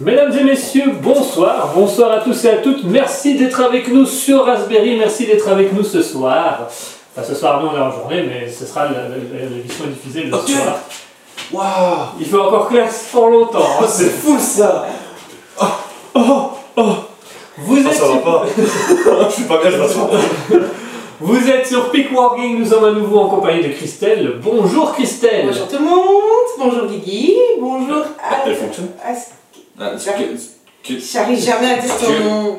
Mesdames et messieurs, bonsoir, bonsoir à tous et à toutes. Merci d'être avec nous sur Raspberry, merci d'être avec nous ce soir. Enfin, ce soir, nous on est en journée, mais ce sera l'émission diffusée le soir. Waouh Il faut encore classe pour longtemps. Oh, c'est fou ça Vous êtes, Ah, ça va pas Je suis pas bien, je m'assois. Vous êtes sur Peak Warging, nous sommes à nouveau en compagnie de Christelle. Bonjour Christelle. Bonjour tout le monde, bonjour Guigui, bonjour à... Elle fonctionne à- Ah, c'est que- que- J'arrive jamais à dire ton Que- nom.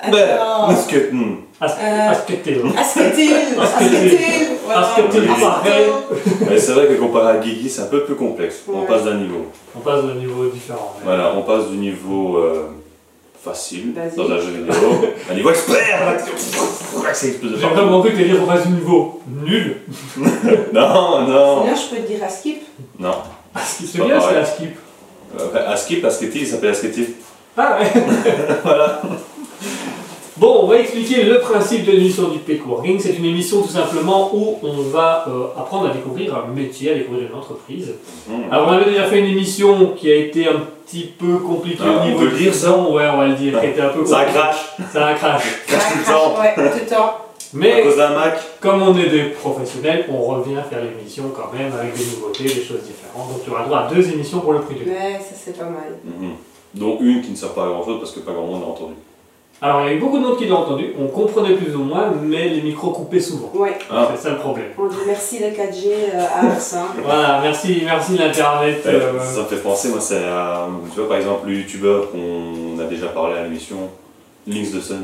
Attends. parce que... As- Asketil. Asketil, Asketil, voilà. Asketil, pareil. Mais c'est vrai que comparé à Guigui, c'est un peu plus complexe. On passe d'un niveau. On passe d'un niveau différent. Voilà, on passe du niveau euh, facile Basique. dans un jeu vidéo à un niveau expert explose de J'ai cru que dire qu'on passe du niveau nul. Non, non, Sinon, je peux te dire à skip. non. C'est pas bien, c'est la skip. Euh, Askip, Asketil, il s'appelle Asketil. Ah ouais. Voilà. Bon, on va expliquer le principe de l'émission du Peak Working. C'est une émission tout simplement où on va euh, apprendre à découvrir un métier, à découvrir une entreprise. Hmm. Alors on avait déjà fait une émission qui a été un petit peu compliquée Ah, au on niveau peut du dire, ça. Ouais, on va le dire, qui était un peu Ça crache. Ça a crash. Crache tout le Ah, temps. Ouais, tout le temps. À Mais cause d'un Mac. comme on est des professionnels, on revient faire l'émission quand même avec des nouveautés, des choses différentes. Donc tu auras droit à deux émissions pour le prix d'une. Mais ça, c'est pas mal. Mhm. Dont une qui ne sert pas à grand chose parce que pas grand monde n'a entendu. Alors il y a eu beaucoup de monde qui l'ont entendu, on comprenait plus ou moins, mais les micros coupaient souvent. Ouais, Ah. C'est ça le problème. on dit merci le 4G euh, à Ars. hein. Voilà, merci, merci l'internet. euh, Ça me fait penser, moi, c'est à. Tu vois, par exemple, le youtubeur qu'on a déjà parlé à l'émission, Links de Sun,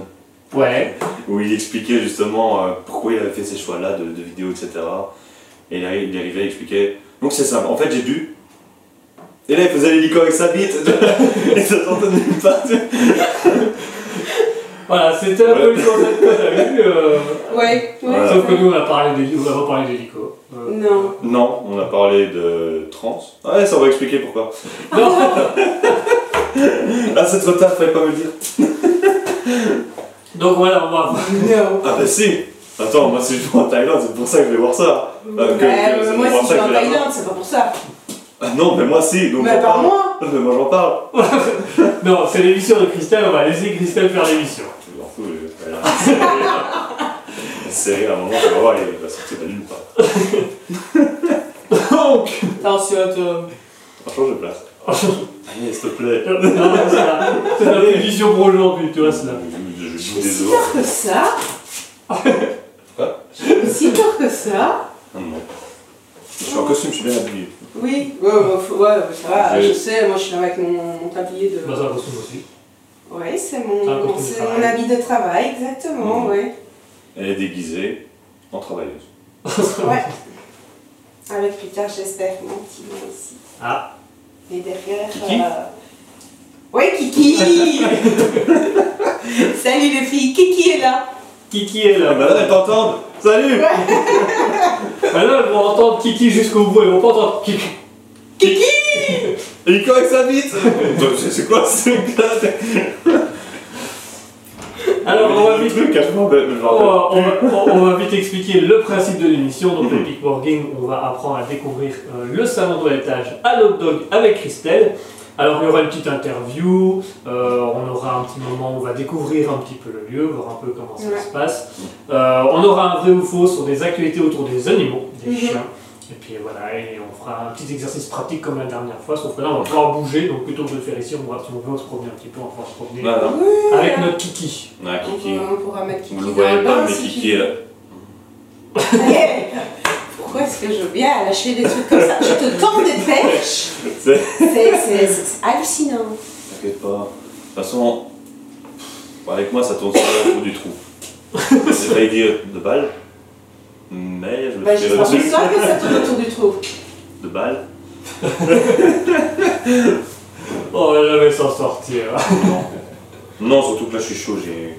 Ouais. où il expliquait justement euh, pourquoi il avait fait ces choix-là de, de vidéos, etc. Et il arri- il arrivait à expliquer. Donc c'est simple, en fait, j'ai bu. Et là, il faisait l'hélico avec sa bite. et ça s'entendait nulle part. Voilà, c'était un peu le concept qu'on a eu. euh, Ouais, ouais. Sauf que nous, on a parlé d'hélico. On a pas parlé d'hélico. Euh, Non. Non, on a parlé de trans. Ah ouais, ça on va expliquer pourquoi. Non, Ah, c'est trop tard, fallait pas me le dire. donc voilà, on va. Non. Ah bah si Attends, moi si je vais en Thaïlande, c'est pour ça que je vais voir ça. Euh, que- euh, moi, si je en vais la Thaïlande, c'est pas pour ça. Ah non, mais moi si, donc Mais j'en pas parle. moi. Mais moi j'en parle. Non, c'est l'émission de Christelle, on va laisser Christelle faire l'émission. Je m'en fous, je vais la serrer à un moment, je vais voir, il va sortir de nulle part. Donc, Attention, Tom. Franchement, je place. Allez, s'il te plaît. non, c'est la- c'est la prévision pour aujourd'hui, tu vois cela. Je, je joue Si tard os. que ça Quoi? Si tard que ça Ah non. Je suis en costume, je suis bien habillé. Oui, ouais, ouais, faut- ouais, ça va, Je- sais, moi je suis là avec mon, mon tablier de... Bah, ça costume aussi. Oui, c'est C'est un mon, costume de c'est travail. mon habit de travail, exactement, Mhm. oui. Elle est déguisée en travailleuse. Ouais. Avec plus tard, j'espère, mon petit nom ici. Ah, Et derrière... Kiki euh, Oui, Kiki Salut les filles, Kiki est là Kiki est là. bah là, elles t'entendent Salut Maintenant, elles vont entendre Kiki jusqu'au bout, elles vont pas entendre Kiki. Et quoi avec sa bite Donc, C'est quoi ce Alors, on va vite On va, vite expliquer le principe de l'émission. Donc, le Mhm. Peak Warging, on va apprendre à découvrir euh, le salon de l'étage à l'hot dog avec Christelle. Alors, il y aura une petite interview, euh, on aura un petit moment où on va découvrir un petit peu le lieu, voir un peu comment ça Ouais. se passe. Euh, on aura un vrai ou faux sur des actualités autour des animaux, des Mhm. chiens. Et puis voilà, et on fera un petit exercice pratique comme la dernière fois, sauf que là on va pouvoir bouger, donc plutôt que de le faire ici, on va, si on veut se promener un petit peu, on va se promener Voilà. Oui avec notre kiki. On, Kiki. pourra, on pourra mettre Kiki Vous le voyez pas, mais Kiki est là. Pourquoi est-ce que je viens lâcher des trucs comme ça? Je te tends des perches C'est- hallucinant. T'inquiète pas. De toute façon, avec moi, ça tourne sur le bout du trou. J'ai failli dire de balle, mais je me Bah, suis pour ça que ça tourne autour du trou. De balle Oh, on va jamais s'en sortir. Non. Non, surtout que là, je suis chaud. J'ai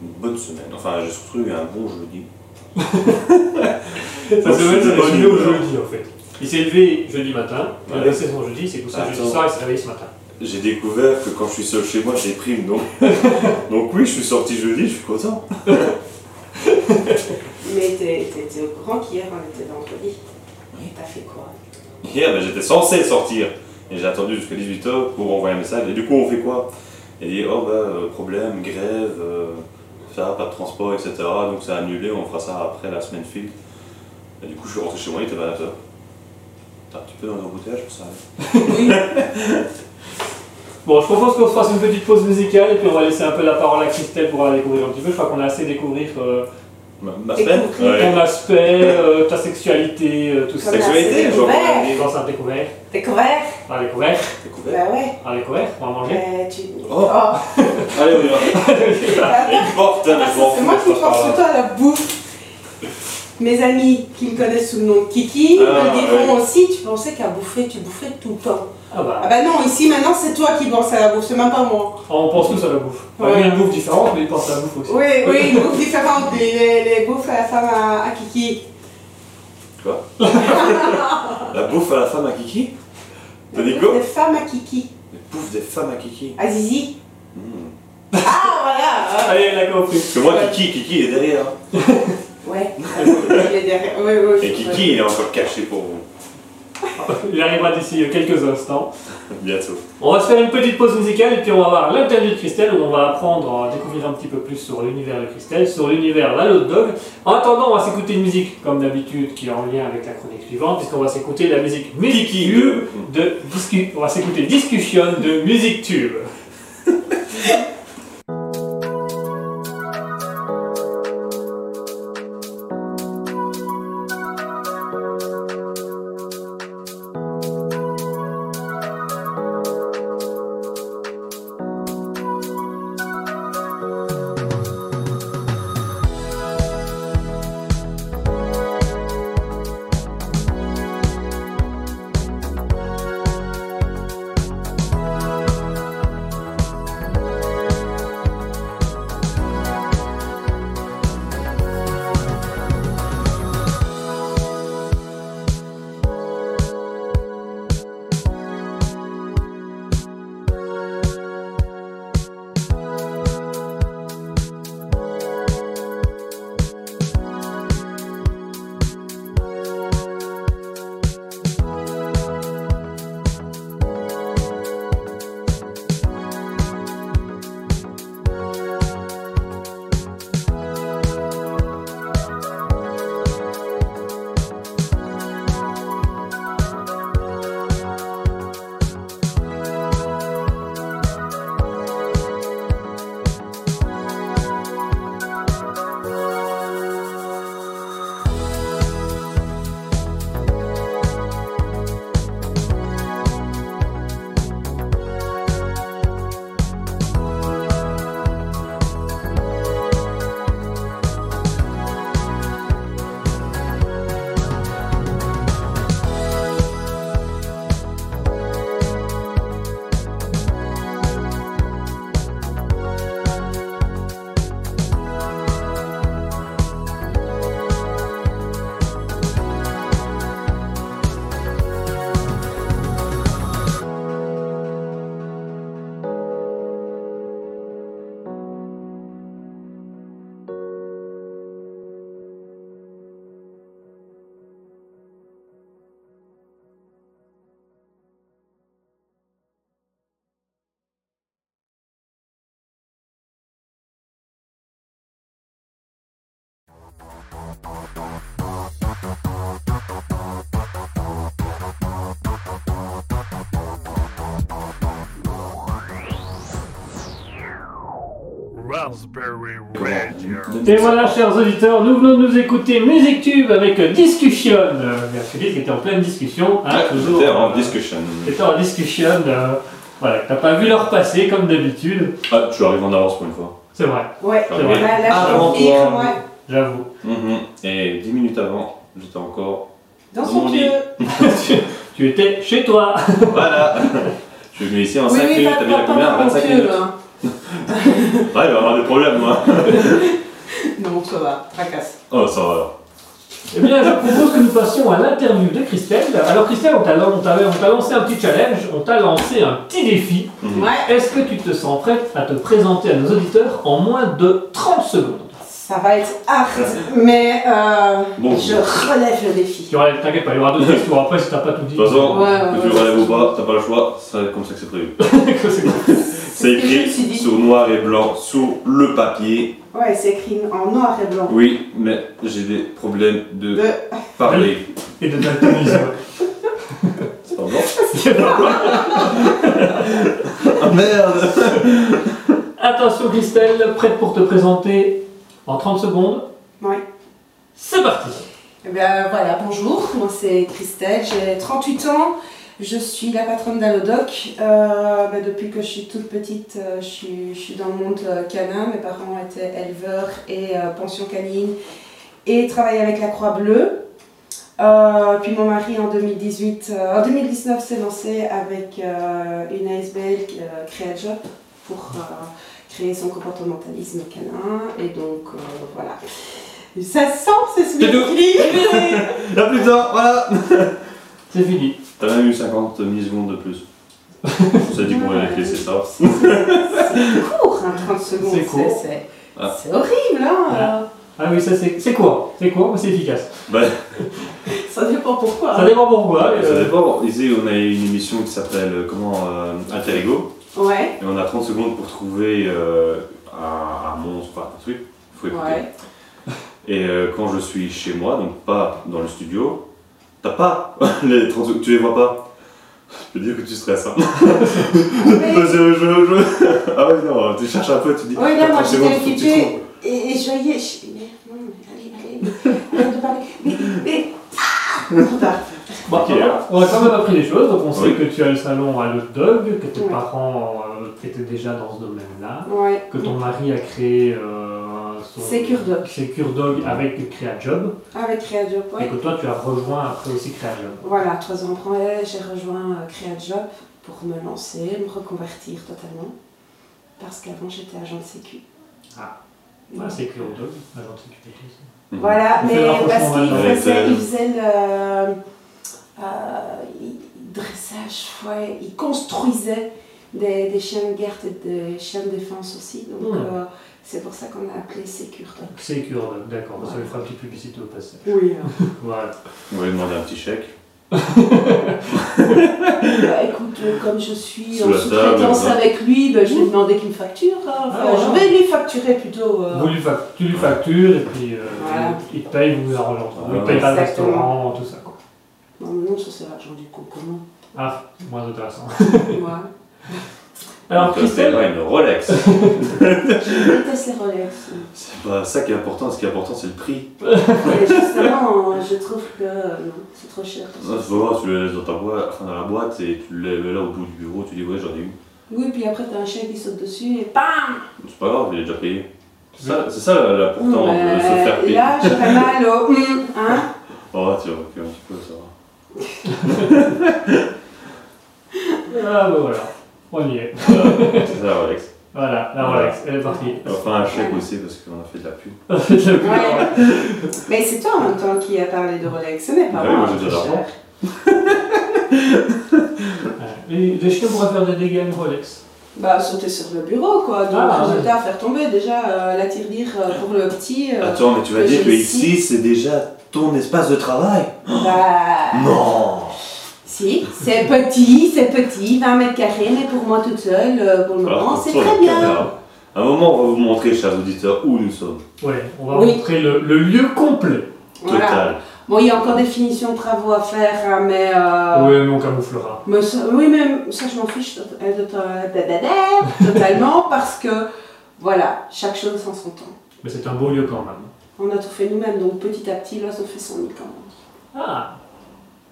une bonne semaine. Enfin, j'ai surtout eu un bon jeudi. Ça Donc, se je met suis de bonne levé au jeudi en fait. Il s'est levé jeudi matin, il a laissé son jeudi, c'est pour ça jeudi Attends. soir il s'est réveillé ce matin. J'ai découvert que quand je suis seul chez moi, j'ai prime. Donc... donc oui, je suis sorti jeudi, je suis content. Mais t'es t'es- t'es au courant qu'hier on était vendredi. Et t'as fait quoi? Hier, ben, j'étais censé sortir. Et j'ai attendu jusqu'à 18h pour envoyer un message. Et du coup, on fait quoi? Il dit Oh, bah, euh, problème, grève, euh, ça, pas de transport, etc. Donc c'est annulé, on fera ça après la semaine file. Et du coup, je suis rentré chez moi, il était 20h. T'es un petit peu dans l'embouteillage pour ça. hein. Bon, je propose qu'on se fasse une petite pause musicale et puis on va laisser un peu la parole à Christelle pour la découvrir un petit peu. Je crois qu'on a assez découvert euh, Ma, ma semaine Découvrir. ton aspect, euh, ta sexualité, euh, tout ça. Sexualité, la je vois découvert. pas Je pense à découvert. Découvert On va découvert. Découvert. Bah ouais. On va découvert. On va manger. Euh, tu... Oh. Oh. Allez, on y va. Il porte, hein, Ah, C'est moi qui pense là. surtout à la bouffe. Mes amis qui me connaissent sous le nom de Kiki Ah, me diront ouais. aussi Tu pensais qu'à bouffer, tu bouffais tout le temps. Ah bah, Ah bah non, ici maintenant c'est toi qui penses à la bouffe, c'est même pas moi. on pense tous à la bouffe. Enfin, Ouais. Il y a une bouffe différente, mais il pense à la bouffe aussi. Oui, oui, une bouffe différente, les, les, les bouffes à la femme à, à Kiki. Quoi La bouffe à la femme à Kiki T'as dit Les quoi femmes à Kiki. La bouffe des femmes à Kiki. À Zizi. Hmm. Ah voilà Allez, elle a compris. Parce que moi, Kiki, Kiki est derrière. Ouais. Il est derrière. Oui, oui, Et Kiki, il est encore caché pour vous. Il arrivera d'ici quelques instants. Bientôt. On va se faire une petite pause musicale et puis on va voir l'interview de Christelle où on va apprendre à découvrir un petit peu plus sur l'univers de Christelle, sur l'univers la Hot Dog. En attendant, on va s'écouter une musique comme d'habitude qui est en lien avec la chronique suivante puisqu'on va s'écouter la musique Music. Tube de discu- on va s'écouter Discussion de Music Tube. Et voilà, chers auditeurs, nous venons de nous écouter Music Tube avec Discussion. Euh, sûr, qui était en pleine discussion. hein, toujours, C'était en euh, discussion. C'était en discussion. euh, voilà, t'as pas vu leur passer comme d'habitude. Ah, tu arrives en avance pour une fois. C'est vrai, Ouais. C'est vrai. Là, là, je Avant confirme, toi. ouais. j'avoue. Mhm. Et 10 minutes avant, j'étais encore. Dans Dans son mon lit. pieu. tu étais chez toi. Voilà Je suis venu ici en Oui, 5 oui, minutes, t'as mis la combien pas dans mon 25 pieu, minutes là. Ouais, il va y avoir des problèmes, moi. Non, ça va, tracasse. Oh, ça va alors. Eh bien, je propose que nous passions à l'interview de Christelle. Alors, Christelle, on t'a on t'a- on t'a lancé un petit challenge, on t'a lancé un petit défi. Mhm. Ouais. Est-ce que tu te sens prête à te présenter à nos auditeurs en moins de 30 secondes? Ça va être hard, mais euh, Bon. je relève le défi. Tu auras- T'inquiète pas, il y aura d'autres questions après si t'as pas tout dit. De toute façon, Ouais, ouais, que tu relèves ou pas, t'as pas le choix, c'est comme ça que c'est prévu. C'est bon. Écrit sur noir et blanc, sur le papier. Ouais, c'est écrit en noir et blanc. Oui, mais j'ai des problèmes de De- parler. Et de daltonisme. C'est pas blanc Ah merde Attention Christelle, prête pour te présenter en 30 secondes Ouais. C'est parti Eh bien voilà, bonjour, moi c'est Christelle, j'ai 38 ans, je suis la patronne d'Allodoc. Euh, ben, depuis que je suis toute petite, euh, je, suis, je suis dans le monde euh, canin, mes parents étaient éleveurs et euh, pension canine et travaillaient avec la Croix-Bleue. Euh, puis mon mari en 2018, euh, en 2019 s'est lancé avec une ASBL euh, Créajob pour créer son comportementalisme canin et donc euh, voilà. Ça sent, c'est ce C'est tout. Y'a plus temps, voilà C'est fini. T'as même eu 50 millisecondes de plus. On s'est dit qu'on allait laisser ça. court, hein, 30 secondes. C'est court. c'est- Ah. C'est horrible, hein Ah oui, ça c'est c'est quoi C'est quoi Mais c'est efficace. Bah, Ça dépend pourquoi. Ça dépend pourquoi. ça euh, dépend. Ici, on a une émission qui s'appelle euh, comment euh, Alter Ego. Ouais, Et on a 30 secondes pour trouver euh, un, un monstre, enfin un truc. Faut écouter. ouais. Et euh, quand je suis chez moi, donc pas dans le studio, t'as pas les 30 secondes, tu les vois pas. Je peux dire que tu stresses. Hein. Mais- je, je, je- Ah ouais, non, tu cherches un peu, tu dis. Oui, là, moi 30 j'étais occupée et, et je voyais. Je... Mais non, mais allez, allez, arrête de parler. Mais, mais. Ah Bon, voilà. On a quand même appris des choses. Donc on sait Oui. que tu as le salon à l'hot dog, que tes Ouais. parents euh, étaient déjà dans ce domaine-là, Ouais. que ton mari a créé euh, son Secure Dog. Secure Dog avec CréaJob, Avec Créajob, et ouais. que toi tu as rejoint après aussi CréaJob. Voilà, trois ans après, j'ai rejoint euh, Créajob pour me lancer, me reconvertir totalement. Parce qu'avant j'étais agent de sécu. Ah. Ah, Secure Dog, agent de sécurité. Mhm. Voilà, mais parce qu'il faisait, euh, il faisait le euh, il- dressage, ouais, il construisait des, des chiens de garde et des chiens de défense aussi. Donc Hmm. euh, c'est pour ça qu'on a appelé. Secure Dog, d'accord. Ça Ouais. lui fera une petite publicité au passage. Oui. Voilà. On va lui demander un petit chèque. Bah, écoute, euh, comme je suis Sous en sous-traitance avec lui, bah, je vais demander qu'il me facture. hein. Enfin, Ah, je vais lui facturer plutôt. euh, Vous lui fac- tu lui factures et puis euh, Voilà. il te paye, vous vous arrangez entre vous. Il paye pas le exactement. restaurant, tout ça. Non, mais non, ça c'est l'argent du concomment. Ah, moins intéressant. Ouais. Alors Christelle, pas une Rolex. Je déteste les Rolex. c'est pas ça qui est important, ce qui est important c'est le prix. Et justement, je trouve que euh, non, c'est trop cher. Non, tu vas voir, tu le laisses dans ta boîte, enfin dans la boîte et tu le mets là au bout du bureau, tu dis ouais j'en ai une. Oui, puis après, t'as un chien qui saute dessus et BAM C'est pas grave, il est déjà payé. C'est ça, c'est ça l'important de Ouais, se faire payer. Là, j'aurais mal au. hum, hein Oh, tu vas reculer un petit peu, ça. Ah bah voilà, on y est. C'est ça, Rolex. Voilà, la Rolex, elle est partie. Enfin, un chèque aussi parce qu'on a fait de la pub. Ouais. Mais c'est toi en même temps qui a parlé de Rolex, ce n'est pas Ah oui, moi. moi, j'ai de l'argent. les chiens pourraient faire des dégâts une Rolex. Bah, sauter sur le bureau, quoi. Donc, Ah, résultat, faire tomber déjà euh, la tirelire euh, pour le petit. euh, Attends, mais tu vas dire que ici. c'est déjà ton espace de travail Bah. Non Si, c'est petit, c'est petit, 20 mètres carrés, mais pour moi toute seule, euh, pour le moment, Alors, c'est très bien. caméra. À un moment, on va vous montrer, chers auditeurs, où nous sommes. Ouais, on va Oui. montrer le, le lieu complet. Voilà. Bon, il y a encore des finitions de travaux à faire, hein, mais. euh, Oui, mais on camouflera. mais ça- oui, mais ça, je m'en fiche euh, euh, totalement parce que, voilà, chaque chose en son temps. Mais c'est un beau lieu quand même. On a tout fait nous-mêmes, donc petit à petit, là, ça fait son nid quand même. Ah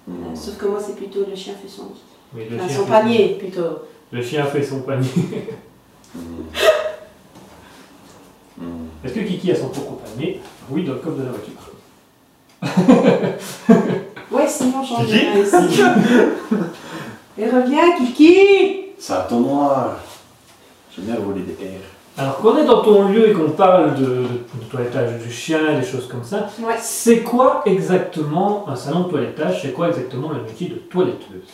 Hmm. Sauf que moi, c'est plutôt le chien fait son nid. oui, le Enfin, chien son fait- panier, plutôt. Le chien fait son panier. Hmm. Est-ce que Kiki a son propre panier? Oui, dans le coffre de la voiture. Ouais, sinon, j'en ici. Et reviens, Kiki Ça tombe noir. J'aime bien voler des airs. Alors qu'on est dans ton lieu et qu'on parle de, de, de toilettage du chien des choses comme ça, Ouais. c'est quoi exactement un salon de toilettage? C'est quoi exactement le métier de toiletteuse?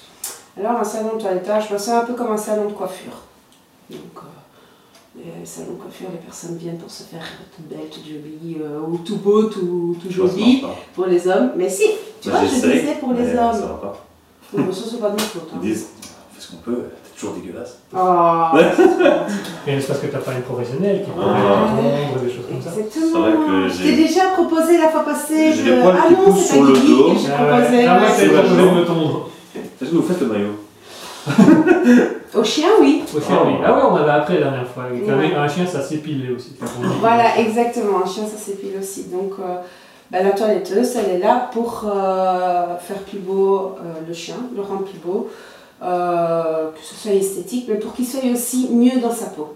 Alors, un salon de toilettage, bah, c'est un peu comme un salon de coiffure. Donc, euh, les salons de coiffure, les personnes viennent pour se faire toute belle, toute jolie, euh, ou tout beau, tout, tout Je joli pour les hommes. Mais si, tu vois, je disais pour les mais Ça hommes. va pas. Non, mais ça, c'est pas de ma faute. hein. Ils disent, on fait ce qu'on peut, t'es toujours dégueulasse. Oh, Et c'est parce que t'as pas une professionnelle qui peut Ah. des choses comme ça. exactement. C'est vrai que Je j'ai- t'ai déjà proposé la fois passée. J'ai de- les ah non, c'est sur pas le dos. que j'ai Ah ouais. proposé. Ah, ouais. c'est de me tondre. Est-ce que vous faites le maillot? Au chien, oui. Au chien, oui. Ah oui, on avait appris la dernière fois. Ouais. un chien, ça s'épilait aussi. Voilà, exactement. Un chien, ça s'épile aussi. Donc, euh, bah, la toiletteuse, elle est là pour euh, faire plus beau euh, le chien, le rendre plus beau, que ce soit esthétique, mais pour qu'il soit aussi mieux dans sa peau.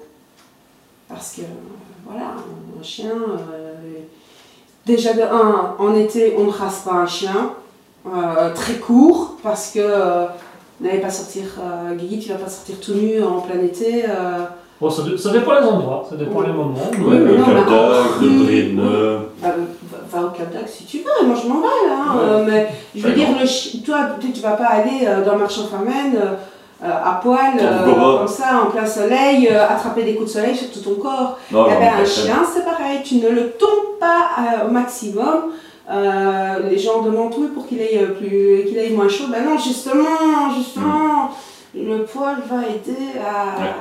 Parce que, voilà, un chien, déjà de 1, en été, on ne rase pas un chien très court, parce que n'allez pas sortir, euh, Guigui, tu vas pas sortir tout nu en plein été. euh, Bon, ça, dé- ça dépend les endroits, ça dépend Oui. les moments. Oui, Le mais non, Cap d'Agde, le. Bridne. Bah, va, va au Cap d'Agde si tu veux, moi je m'en vais là. hein, Ouais. euh, mais je veux dire, le toi tu, tu vas pas aller euh, dans le marché en Famenne euh, euh, à poil, euh, comme ça, en plein soleil, euh, attraper des coups de soleil sur tout ton corps. Non, Eh non, ben, un chien c'est pareil, tu ne le tombes pas euh, au maximum. Euh, les gens demandent oui pour qu'il ait, euh, plus, qu'il ait moins chaud. Ben non, justement, justement, le poil va aider à. Ouais.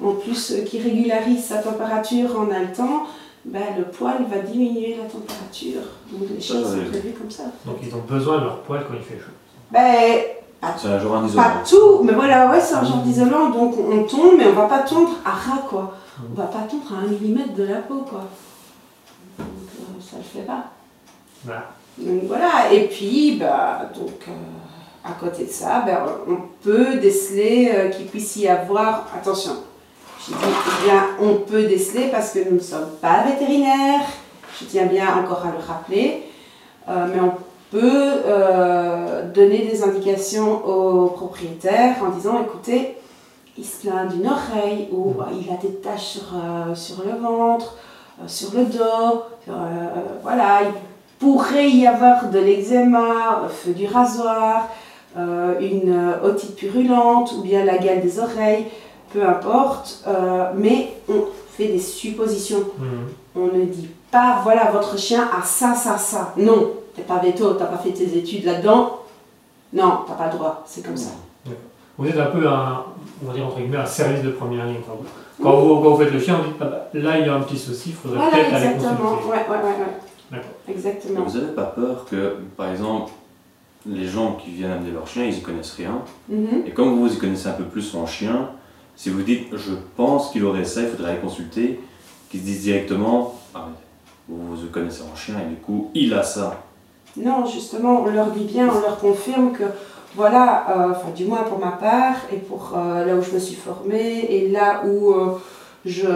En plus, euh, qui régularise sa température en haletant, ben, le poil va diminuer la température. Donc les chiens Ça, sont prévus comme ça. Donc ils ont besoin de leur poil quand il fait chaud. Ben, C'est un jour un isolant. pas tout, mais voilà, ouais, c'est un genre d'isolant, donc on tombe, mais on va pas tondre à ras, quoi. On va pas tondre à un millimètre de la peau, quoi. Donc euh, ça le fait pas. Voilà. Et puis, bah, donc, euh, à côté de ça, ben, on peut déceler euh, qu'il puisse y avoir, attention, j'ai dit bien on peut déceler parce que nous ne sommes pas vétérinaires, je tiens bien encore à le rappeler, euh, mais on peut donner des indications aux propriétaires en disant écoutez, il se plaint d'une oreille ou euh, il a des taches sur, sur le ventre, sur le dos, voilà, il pourrait y avoir de l'eczéma, feu du rasoir, euh, une otite purulente ou bien la gale des oreilles, peu importe, euh, mais on fait des suppositions. Mhm. On ne dit pas, voilà, votre chien a ça, ça, ça. Non, t'es pas veto, t'as pas fait tes études là-dedans. Non, t'as pas le droit, c'est comme ça. Vous êtes un peu un, on va dire entre guillemets, un service de première ligne. Quand vous, quand vous, quand vous faites le chien, vous dites, ah bah, là il y a un petit souci, il faudrait Voilà, peut-être aller exactement. consulter. Ouais, ouais, ouais, Exactement. Vous n'avez pas peur que, par exemple, les gens qui viennent amener leur chien, ils y connaissent rien. Mhm. Et comme vous y connaissez un peu plus en chien, si vous dites je pense qu'il aurait ça, il faudrait aller consulter, qu'ils se disent directement ah vous vous connaissez en chien et du coup il a ça. Non, justement, on leur dit bien, on leur confirme que, voilà, euh, enfin, du moins pour ma part, et pour euh, là où je me suis formée, et là où euh, je,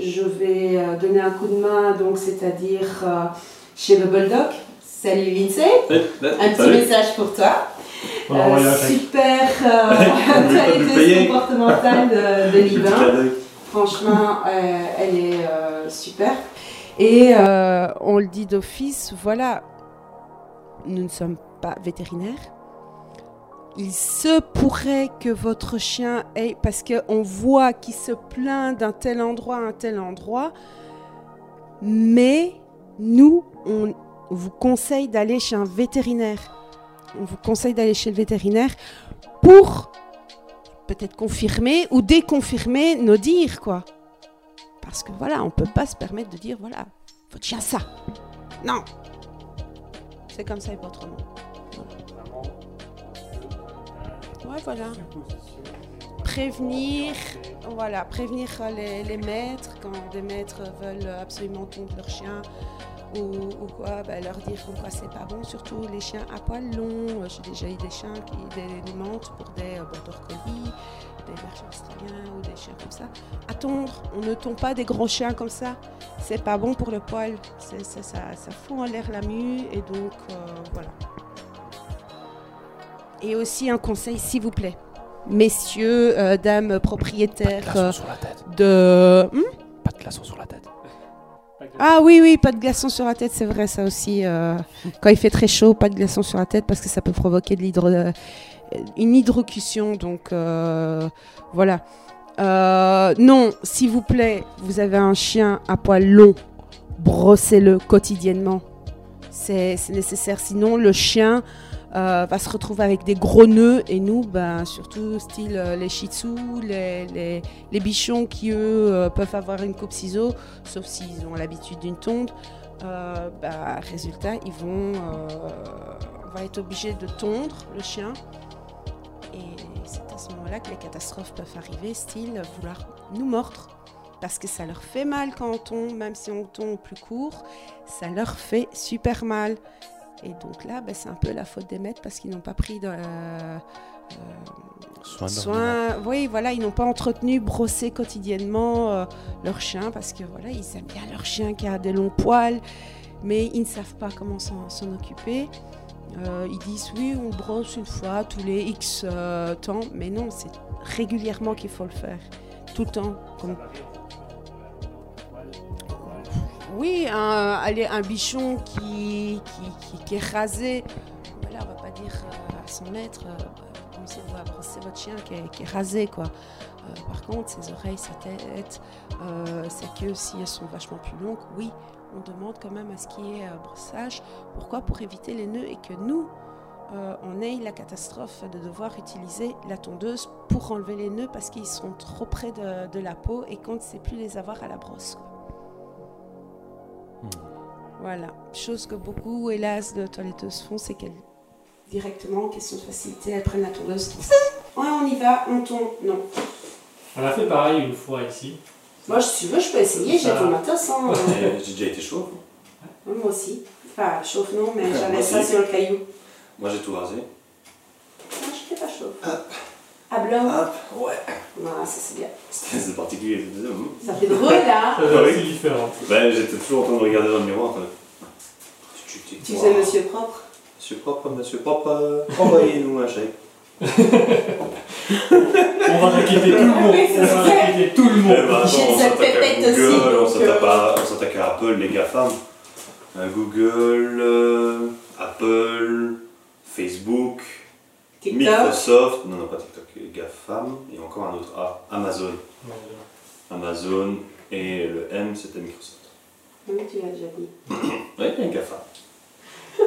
je vais euh, donner un coup de main, donc c'est-à-dire euh, chez le Bulldog. Salut Lindsay, un petit message pour toi. On va envoyer Euh, super toiletteuse payer comportementale de, de d'œil. Franchement, euh, elle est euh, super. Et euh, on le dit d'office, voilà, nous ne sommes pas vétérinaires. Il se pourrait que votre chien ait, parce qu'on voit qu'il se plaint d'un tel endroit à un tel endroit, mais nous, on vous conseille d'aller chez un vétérinaire. On vous conseille d'aller chez le vétérinaire pour peut-être confirmer ou déconfirmer nos dires, quoi. Parce que voilà, on peut pas se permettre de dire, voilà, votre chien ça. Non. C'est comme ça et pas autrement. Voilà. Prévenir, voilà, prévenir euh, les, maîtres quand des maîtres veulent absolument tondre leur chien ou, quoi, bah, leur dire comme quoi c'est pas bon, surtout les chiens à poil long. Euh, J'ai déjà eu des chiens qui des, des menthes pour des euh, border collies, des bergers australiens ou des chiens comme ça. À on ne tombe pas des gros chiens comme ça. C'est pas bon pour le poil. Ça, ça fout en l'air la mue et donc voilà. Et aussi un conseil, s'il vous plaît, messieurs, euh, dames propriétaires euh, sur la tête. de. Hmm? Pas de glaçons sur la tête. ah oui, oui, pas de glaçons sur la tête, c'est vrai, ça aussi. euh, quand il fait très chaud, pas de glaçons sur la tête parce que ça peut provoquer de l'hydro, une hydrocution. Donc euh, voilà. Euh, non, s'il vous plaît, vous avez un chien à poil long, brossez-le quotidiennement. C'est c'est nécessaire. Sinon, le chien euh, va se retrouver avec des gros nœuds. Et nous, ben, surtout style euh, les shih tzus, les, les, les bichons qui, eux, euh, peuvent avoir une coupe ciseaux, sauf s'ils ont l'habitude d'une tonde. Bah, résultat, ils vont, on être obligé de tondre le chien. Et c'est à ce moment-là que les catastrophes peuvent arriver, style vouloir nous mordre. Parce que ça leur fait mal quand on tombe, même si on tombe plus court, ça leur fait super mal. Et donc là, ben, c'est un peu la faute des maîtres parce qu'ils n'ont pas pris de, euh, Soin leur soin. Oui, voilà, ils n'ont pas entretenu, brossé quotidiennement euh, leur chien parce que voilà, ils aiment bien leur chien qui a des longs poils, mais ils ne savent pas comment s'en occuper. Euh, ils disent oui, on brosse une fois tous les X euh, temps, mais non, c'est régulièrement qu'il faut le faire, tout le temps. Comme... Oui, un, un bichon qui, qui, qui- est rasé, voilà, on va pas dire euh, à 100 mètres, euh, comme si vous brosser votre chien qui est, rasé, quoi. Euh, par contre, ses oreilles, sa tête, euh, sa queue, si elles sont vachement plus longues, oui, on demande quand même à ce qu'il y ait brossage. Pourquoi? Pour éviter les nœuds et que nous, on ait la catastrophe de devoir utiliser la tondeuse pour enlever les nœuds parce qu'ils sont trop près de, la peau et qu'on ne sait plus les avoir à la brosse. Voilà, chose que beaucoup, hélas, de toiletteuses font, c'est qu'elles, directement, question de facilité, elles prennent la tondeuse. Ouais, on y va, on tombe. Non. On a fait pareil une fois ici. Moi, si tu veux, je peux essayer, j'ai ton matos. Hein. J'ai déjà été chaud. Moi aussi. Enfin, chauffe non, mais j'avais ça sur le caillou. Moi j'ai tout rasé. Non, je n'étais pas chaud. À. Hop, ouais. Non, ça c'est bien. C'était c'est particulier. Hum. Ça fait drôle là. Être différent. Ben, j'étais toujours en train de regarder dans le miroir. Tu, tu, Tu faisais monsieur propre. Monsieur propre, monsieur propre, euh, envoyez-nous un chèque. On va raqueter tout le monde. Oui, c'est On va raqueter tout le Eh ben, monde. attends, on s'attaque à Google, on s'attaque à, on à Apple, les GAFAM. Euh, Google, euh, Apple, Facebook, TikTok. Microsoft, non, non, pas TikTok, GAFAM, et encore un autre A, Amazon. Amazon, et le M, c'était Microsoft. Oui, tu l'as déjà dit. Ouais, il y a un GAFAM.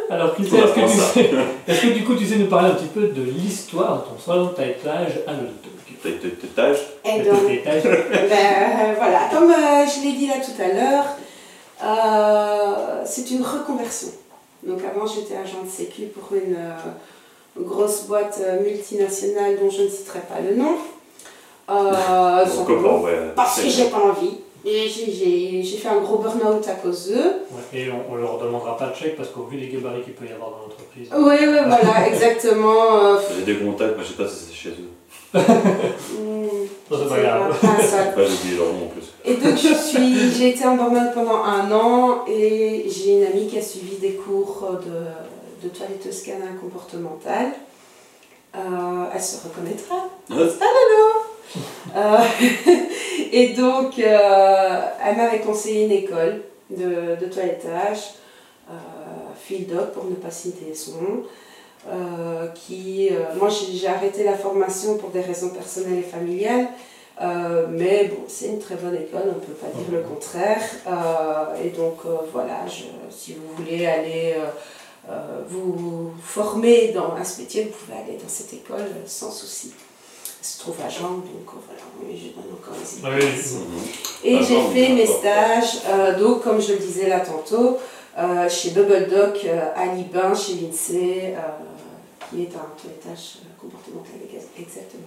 Alors, Christelle, est-ce que, tu sais, est-ce que du coup tu sais nous parler un petit peu de l'histoire de ton salon de taillage à l'auto Peut-être peut-être étage. Et donc, ben, euh, voilà, comme euh, je l'ai dit là tout à l'heure, euh, c'est une reconversion. Donc avant j'étais agent de sécu pour une euh, grosse boîte euh, multinationale dont je ne citerai pas le nom. Euh, ouais. parce que j'ai pas envie. Et j'ai- j'ai j'ai fait un gros burn-out à cause d'eux. Ouais, Et on, on leur demandera pas de chèque parce qu'au vu des gabarits qu'il peut y avoir dans l'entreprise. Oui, oui, voilà, exactement. euh, J'ai des contacts, mais je sais pas si c'est chez eux. hmm, Ça, c'est pas c'est grave. pas- oublié leur nom en plus. Et donc je suis, j'ai été en burn-out pendant un an et j'ai une amie qui a suivi des cours de, de toiletteuse canin comportementale. Euh, elle se reconnaîtra. Euh, et donc euh, elle m'avait conseillé une école de, de toilettage, euh, Field Dog pour ne pas citer son nom. euh, qui, euh, moi j'ai arrêté la formation pour des raisons personnelles et familiales. Euh, mais bon, c'est une très bonne école, on ne peut pas dire le contraire. Et donc voilà, je, si vous voulez aller vous former dans un ce métier, vous pouvez aller dans cette école euh, sans souci. Elle se trouve à Jean, donc euh, voilà, oui, je donne encore les oui. Et Ah j'ai fait mes stages, euh, donc comme je le disais là tantôt, euh, chez Bubble Doc euh, à Libin, chez l'INSEE, euh, qui est un toilettage euh, comportemental ex- exactement.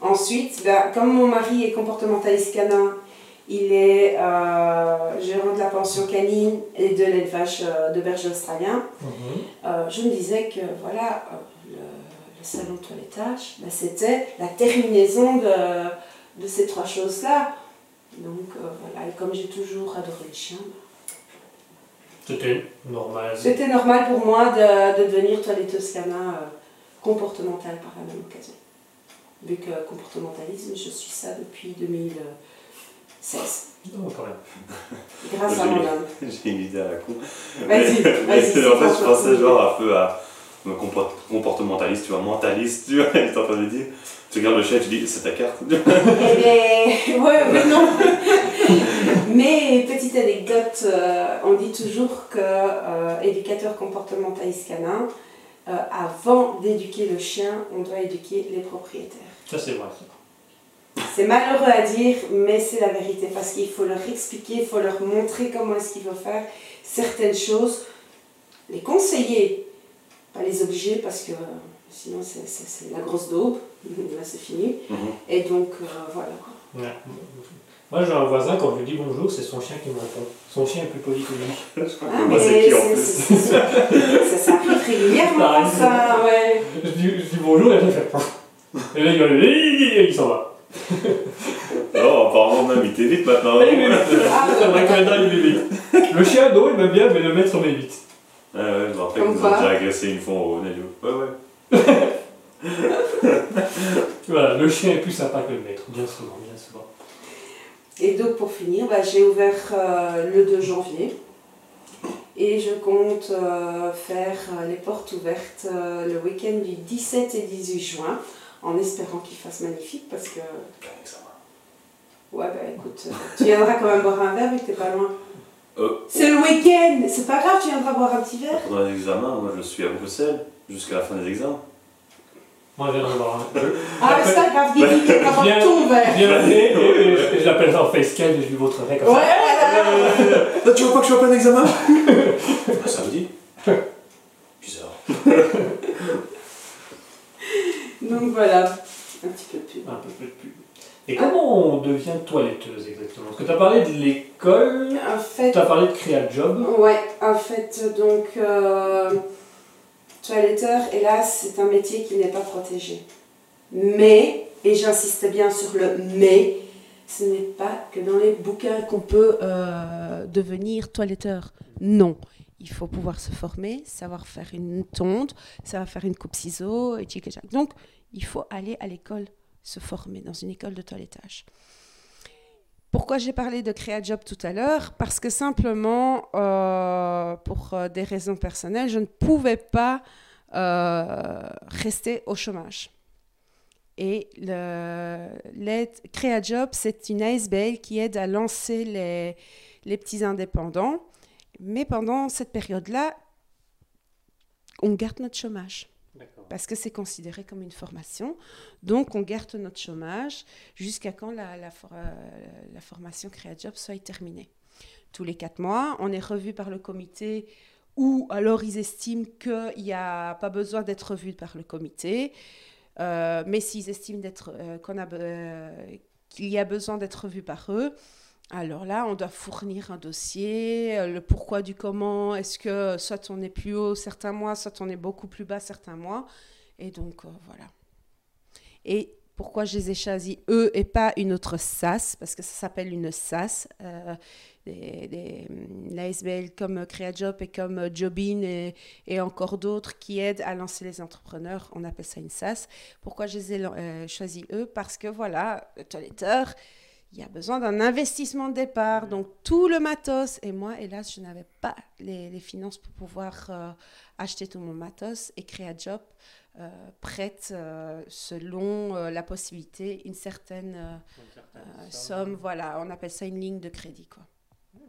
Ensuite, ben, comme mon mari est comportementaliste canin, il est euh, gérant de la pension canine et de l'élevage euh, de bergers australiens. Mhm. Euh, je me disais que voilà, le, le salon de toilettage, ben, c'était la terminaison de, de ces trois choses-là. Donc voilà, et comme j'ai toujours adoré les chiens, C'était normal. c'était normal pour moi de, de devenir toiletteuse canin comportementale par la même occasion. Vu que comportementalisme, je suis ça depuis 2016, Non, quand même. grâce à mon homme. J'ai une idée à la con. Vas-y, Mais- vas-y, en fait, je pensais genre un peu à, me comport- comportementaliste, tu vois, mentaliste, tu vois, il est en train de dire. Tu regardes le chien et tu dis, c'est ta carte. Eh bien, ouais, mais non. mais petite anecdote, euh, on dit toujours que euh, éducateur comportementaliste canin, euh, avant d'éduquer le chien, on doit éduquer les propriétaires. Ça, c'est vrai. C'est malheureux à dire, mais c'est la vérité parce qu'il faut leur expliquer, il faut leur montrer comment est-ce qu'il faut faire certaines choses, les conseiller, pas les obliger parce que euh, sinon c'est- la grosse daube, là c'est fini. Mhm. Et donc euh, voilà. Ouais. Moi, j'ai un voisin, quand je lui dis bonjour, c'est son chien qui me répond. Son chien est plus poli que lui. Ah, Moi, mais c'est qui en c'est- plus ça, régulièrement, Ça ouais. Je dis, je dis bonjour et elle fait. Et là, il il s'en va. Oh, apparemment, même, il t'évite maintenant. Il m'évite. Ah, que maintenant, il m'évite. Le chien, non, il m'aime bien, mais le maître m'évite. Ouais, ouais, je me rappelle qu'ils nous ont déjà agressé une fois au Nadio. Ouais, ouais. Voilà, le chien est plus sympa que le maître, bien souvent, bien souvent. Et donc pour finir, bah, j'ai ouvert euh, le 2 janvier et je compte euh, faire euh, les portes ouvertes euh, le week-end du 17 et 18 juin en espérant qu'il fasse magnifique parce que ouais bah écoute, euh, tu viendras quand même boire un verre vu que t'es pas loin. Euh, C'est le week-end, c'est pas grave, tu viendras boire un petit verre. Pendant les examens, moi je suis à Bruxelles jusqu'à la fin des examens. Moi, je viens de voir un. Je, Ah mais c'est pas grave, Guigui, tu Viens- boire ton verre. je viens et, et, et je l'appellerai en facecam et je lui montrerai comme Ouais, ça. voilà. Là, tu vois pas que je suis en plein examen? Ah, Samedi Bizarre. Donc voilà, un petit peu de pub. Un peu plus de pub. Et comment on devient toiletteuse exactement? Parce que tu as parlé de l'école, En fait, tu as parlé de créa job. Ouais, en fait, donc, euh, toiletteur, hélas, c'est un métier qui n'est pas protégé. Mais, et j'insiste bien sur le mais, ce n'est pas que dans les bouquins qu'on peut euh, devenir toiletteur. Non. Il faut pouvoir se former, savoir faire une tonde, savoir faire une coupe ciseaux, et. Donc, il faut aller à l'école se former dans une école de toilettage. Pourquoi j'ai parlé de créa job tout à l'heure? Parce que simplement, euh, pour euh, des raisons personnelles, je ne pouvais pas euh, rester au chômage. Et l'aide créa job, c'est une ASBL qui aide à lancer les petits indépendants. Mais pendant cette période-là, on garde notre chômage parce que c'est considéré comme une formation. Donc, on garde notre chômage jusqu'à quand la, la for- euh, la formation CréaJob soit terminée. Tous les quatre mois, on est revu par le comité ou alors ils estiment qu'il n'y a pas besoin d'être revu par le comité. Euh, mais s'ils estiment d'être, euh, qu'on a, be- euh, qu'il y a besoin d'être revu par eux, alors là, on doit fournir un dossier, euh, le pourquoi du comment, est-ce que soit on est plus haut certains mois, soit on est beaucoup plus bas certains mois. Et donc, euh, voilà. Et pourquoi je les ai choisis, eux, et pas une autre SAS, parce que ça s'appelle une SAS. euh, des, hum, l'ASBL comme CréaJob et comme Jobin et, et encore d'autres qui aident à lancer les entrepreneurs, on appelle ça une SAS. Pourquoi je les ai euh, choisis eux? Parce que voilà, le toiletteur, il y a besoin d'un investissement de départ, donc tout le matos. Et moi, hélas, je n'avais pas les, les finances pour pouvoir euh, acheter tout mon matos et CréaJob euh, prête, euh, selon euh, la possibilité, une certaine somme. Voilà, on appelle ça une ligne de crédit. Quoi. Ben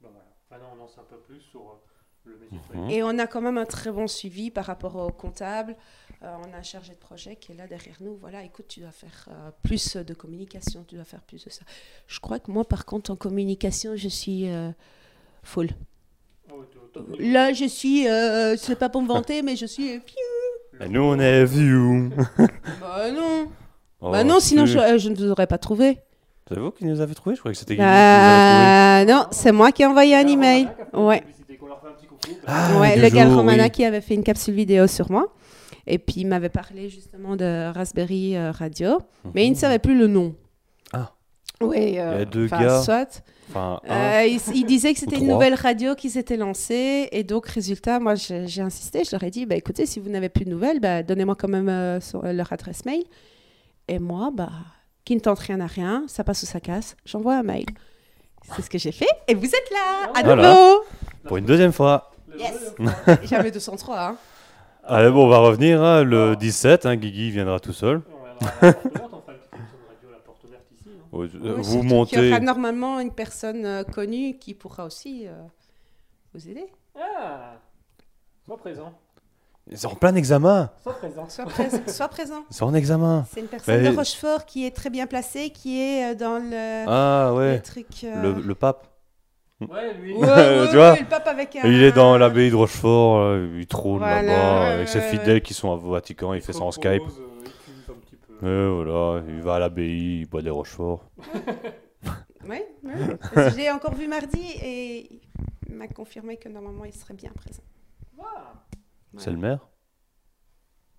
voilà. Maintenant, on lance un peu plus sur le métier Mhm. Et on a quand même un très bon suivi par rapport au comptable. Euh, on a un chargé de projet qui est là derrière nous. Voilà, écoute, tu dois faire euh, plus de communication, tu dois faire plus de ça. Je crois que moi, par contre, en communication, je suis euh, full. Ah. Là, je suis, euh, c'est pas pour me vanter, mais je suis. euh, Et nous, on est view. bah non. Oh, bah non, sinon si. je, euh, je ne vous aurais pas trouvé. C'est vous qui nous avez trouvé Je croyais que c'était Euh, non, c'est moi qui ai envoyé un email. Ouais. Ah, ouais, le gars Romana oui. qui avait fait une capsule vidéo sur moi. Et puis il m'avait parlé justement de Raspberry euh, Radio. Mais il ne savait plus le nom. Ah. Oui, a deux enfin, gars. soit. Enfin, un. Euh, il, il disait que c'était une nouvelle radio qui s'était lancée. Et donc, résultat, moi, j'ai insisté. Je leur ai dit, bah, écoutez, si vous n'avez plus de nouvelles, bah, donnez-moi quand même euh, euh, leur adresse mail. Et moi, bah, qui ne tente rien à rien, ça passe ou ça casse, j'envoie un mail. C'est ce que j'ai fait. Et vous êtes là, à Voilà. nouveau. Pour une deuxième fois. Yes. Jamais 203, hein. Allez, bon, on va revenir. hein, le 17, hein, Guigui viendra tout seul. Oui, vous montez. y aura normalement une personne euh, connue qui pourra aussi euh, vous aider. Ah Sois présent. C'est en plein examen. Sois présent. Sois, prés- sois présent. C'est en examen. C'est une personne Mais- de Rochefort qui est très bien placée, qui est euh, dans le, Ah le truc. euh, Le, le pape. Ouais, lui. Ouais, ouais, Tu vois ouais, le pape avec un. Il est dans l'abbaye de Rochefort, euh, il trône Voilà, là-bas, ouais, avec ses ouais, fidèles qui sont au Vatican, il fait ça en Skype. Euh, il cuve un petit peu. Et voilà, il va à l'abbaye, il boit des Rochefort. Oui, oui. Parce que Je l'ai encore vu mardi et il m'a confirmé que normalement il serait bien présent. Ouais. C'est le maire?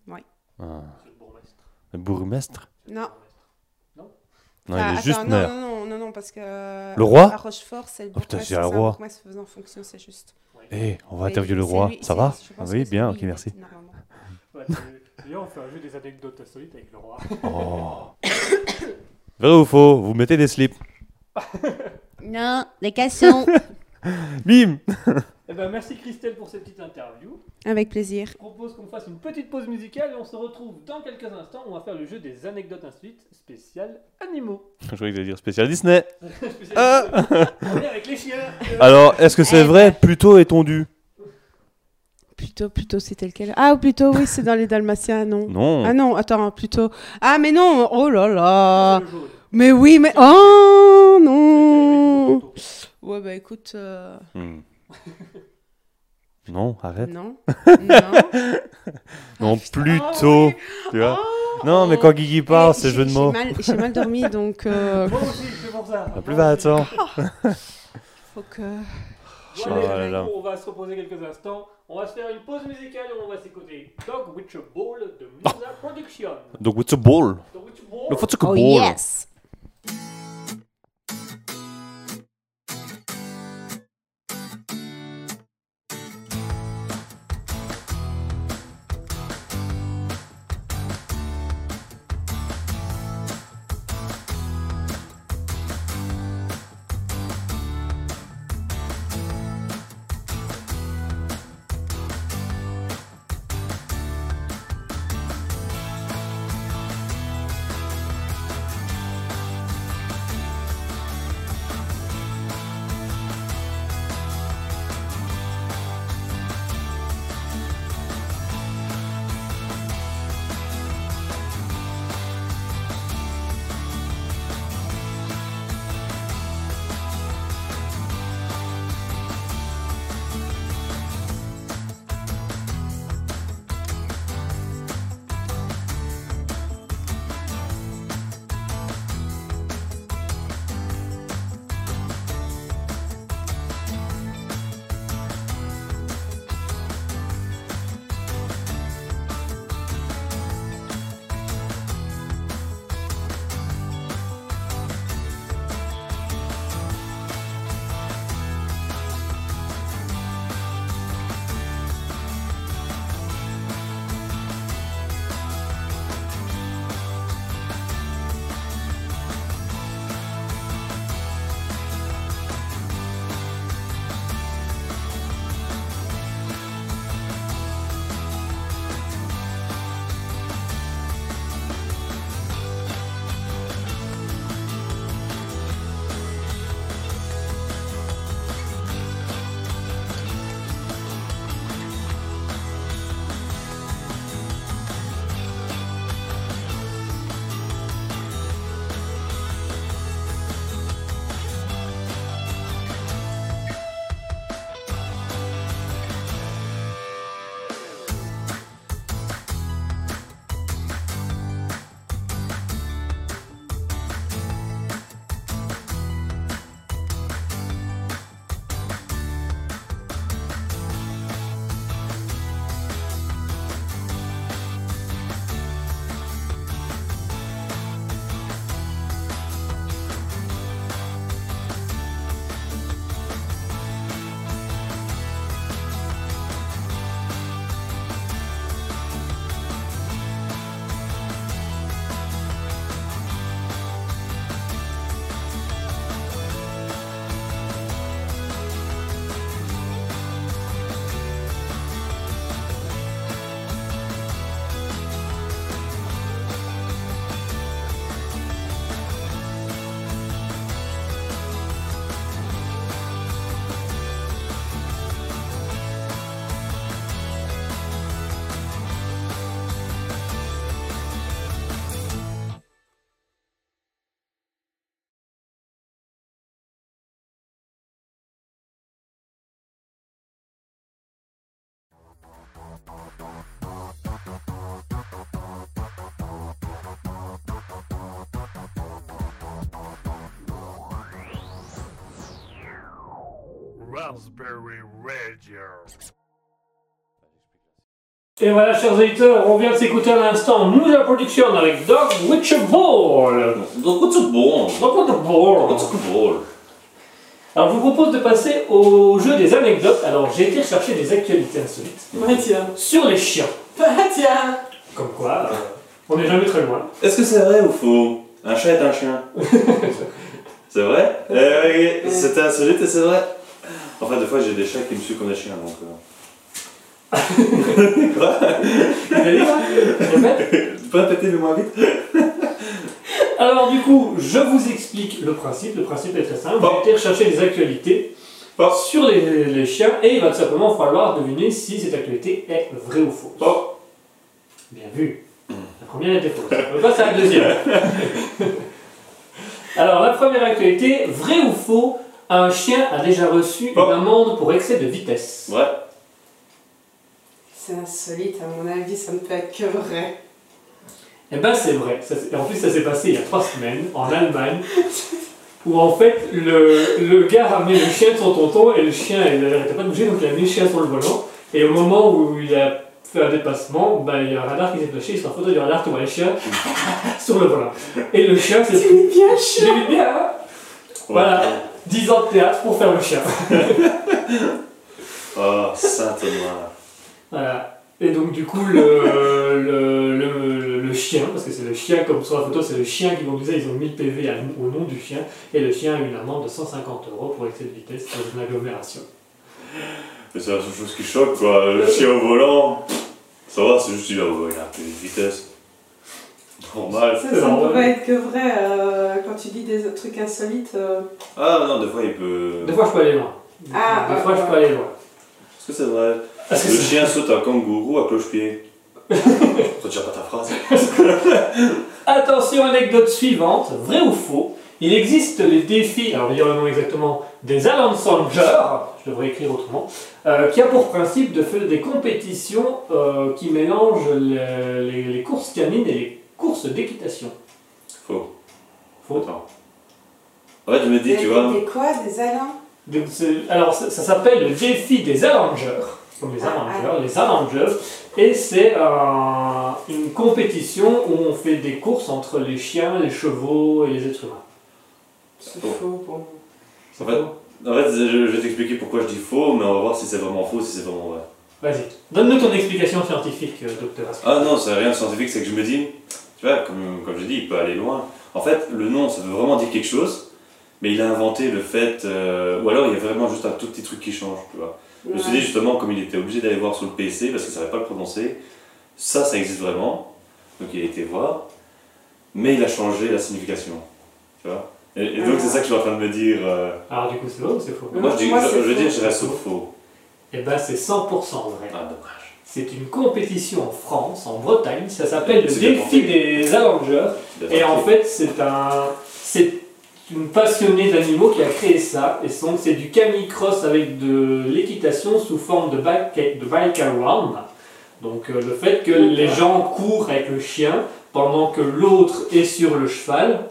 Oui. Ah. c'est le bourgmestre. Le bourgmestre? Non. Non, Ah, il est attends, juste non, maire. Non, non, non, non, parce que. Le roi À Rochefort, c'est le Oh, putain, bourgmestre. c'est un c'est un roi. faisant fonction, c'est juste. Eh, on va Oui, interviewer le roi. lui- Ça va pense Oui, bien, ok, merci. D'ailleurs, on fait un jeu des anecdotes insolites avec le roi. Oh. Vrai ou faux Vous mettez des slips. Non, des cassons. Bim Eh ben, merci Christelle pour cette petite interview. Avec plaisir. Je propose qu'on fasse une petite pause musicale et on se retrouve dans quelques instants. On va faire le jeu des anecdotes insolites spécial animaux. Je croyais que j'allais dire spécial Disney. Spécial- Euh. On est avec les chiens. Alors, est-ce que c'est Eh vrai Plutôt est tondu Plutôt, plutôt, c'était lequel Ah, ou plutôt, oui, c'est dans les Dalmatiens, non. Non. Ah non, attends, plutôt. Ah, mais non, oh là là. Mais oui, mais. Oh non. Ouais, bah écoute. euh, Hmm. Non, arrête. Non. non. Non, putain. plutôt. Ah oui. Tu vois Oh. Non, mais quand Guigui parle, Eh, c'est jeu de mots. J'ai mal, mal dormi, donc. euh, Moi aussi, c'est pour ça. Ah, plus va, attends. faut que. Oh là là. on va se reposer quelques instants. On va se faire une pause musicale et on va s'écouter Dog with a Ball de Musa Production. Donc, what's a ball Dog with a Ball. Oh ball. yes raspberry radio. Et voilà, chers auditeurs, on vient de s'écouter à l'instant Moulin Production avec Dog Witch Ball. Donc, what's up, bon Dog Witch Ball. What's up, bon Alors, je vous propose de passer au jeu des anecdotes. Alors, j'ai été chercher des actualités insolites Bah tiens. sur les chiens. Bah tiens. Comme quoi, euh, on n'est jamais très loin. Est-ce que c'est vrai ou faux? Un chat est un chien. c'est vrai? Eh oui, C'était insolite et c'est vrai. Enfin, des fois, j'ai des chats qui me suivent comme des chiens, donc... euh. Quoi? Vous. Tu peux répéter, mais moins vite Alors du coup, je vous explique le principe. Le principe est très simple. Bon. J'ai été rechercher des actualités Bon. sur les, les chiens et il va tout simplement falloir deviner si cette actualité est vraie ou fausse. Bon. Bien vu. La première était fausse. On va passer à la deuxième. Alors la première actualité, vrai ou faux, un chien a déjà reçu Bon. une amende pour excès de vitesse. Ouais. C'est insolite, à mon avis, ça ne peut être que vrai. Eh ben c'est vrai. Ça en plus ça s'est passé il y a trois semaines en Allemagne. Où en fait le, le gars ramenait le chien de son tonton et le chien il n'arrêtait pas de bouger donc il a mis le chien sur le volant. Et au moment où il a fait un dépassement, bah, il y a un radar qui s'est flashé, il se rend photo du radar, tu vois le chien sur le volant. Et le chien s'est Tu es bien vu bien hein Voilà, 10 ans de théâtre pour faire le chien. Oh, sainte noire. Voilà. Et donc du coup le, le, le, le chien, parce que c'est le chien comme sur la photo, c'est le chien qui conduisait, ils ont mis le PV au nom du chien, et le chien a eu une amende de 150 euros pour excès de vitesse dans une agglomération. Mais c'est la seule chose qui choque, quoi. Le chien au volant, ça va, c'est juste qu'il a, il a un peu de vitesse. Normal. Ça, C'est ça ne normal. peut pas être que vrai euh, quand tu dis des trucs insolites. euh. Ah non, des fois il peut. Des fois je peux aller loin. Ah, Des ouais, fois je peux aller loin. Est-ce que c'est vrai que Le chien saute un kangourou à cloche-pied. Retire pas ta phrase. Attention, anecdote suivante, vrai ou faux Il existe les défis, alors je vais dire le nom exactement, des Alan Sanger, je devrais écrire autrement, euh, qui a pour principe de faire des compétitions euh, qui mélangent les, les- les courses canines et les courses d'équitation. Faux. Faux. Attends. En fait, je me dis, Des, tu vois. des quoi Des c'est- alors ça, ça s'appelle le défi des Allengers, comme les Ah, Allengers, les Allengers, et c'est euh, une compétition où on fait des courses entre les chiens, les chevaux et les êtres humains. C'est Faux. faux pour moi. En fait, en fait, je, vais t'expliquer pourquoi je dis faux, mais on va voir si c'est vraiment faux, si c'est vraiment vrai. Vas-y, donne-nous ton explication scientifique, euh, docteur. Ah non, c'est rien de scientifique, c'est que je me dis, tu vois, comme, comme je dis, il peut aller loin. En fait, le nom, ça veut vraiment dire quelque chose, mais il a inventé le fait, euh, ou alors il y a vraiment juste un tout petit truc qui change, tu vois. Je me suis dit justement, comme il était obligé d'aller voir sur le PC parce qu'il ne savait pas le prononcer, ça, ça existe vraiment. Donc il a été voir, mais il a changé la signification, tu vois. Et, et donc Ah. c'est ça que je suis en train de me dire. euh, Alors du coup, c'est vrai ou c'est faux? Moi, je, dis, Moi, je, c'est je veux dire, faux. je reste au faux. Eh ben, c'est 100% vrai. Ah. C'est une compétition en France, en Bretagne, ça s'appelle le défi des Allengers. Et en fait, c'est un, c'est une passionnée d'animaux qui a créé ça. Et donc, c'est du canicross avec de l'équitation sous forme de bike, de bike around. Donc, euh, le fait que les gens courent avec le chien pendant que l'autre est sur le cheval.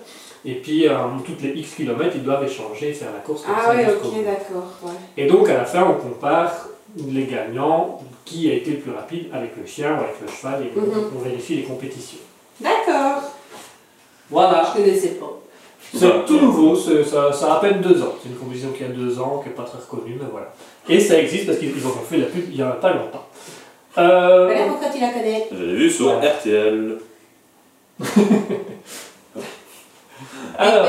Et puis, euh, toutes les X kilomètres, ils doivent échanger et faire la course comme Ah ça ouais, ok, d'accord. Ouais. Et donc, à la fin, on compare les gagnants, qui a été le plus rapide avec le chien ou avec le cheval, et Mhm. on vérifie les compétitions. D'accord. Voilà. Je connaissais pas. C'est tout nouveau, ça, ça a à peine deux ans. C'est une compétition qui a deux ans, qui n'est pas très reconnue, mais voilà. Et ça existe parce qu'ils ont fait la pub il n'y a pas longtemps. Euh, Voilà pourquoi tu la connais? Je l'ai vu sur Ouais. RTL. alors.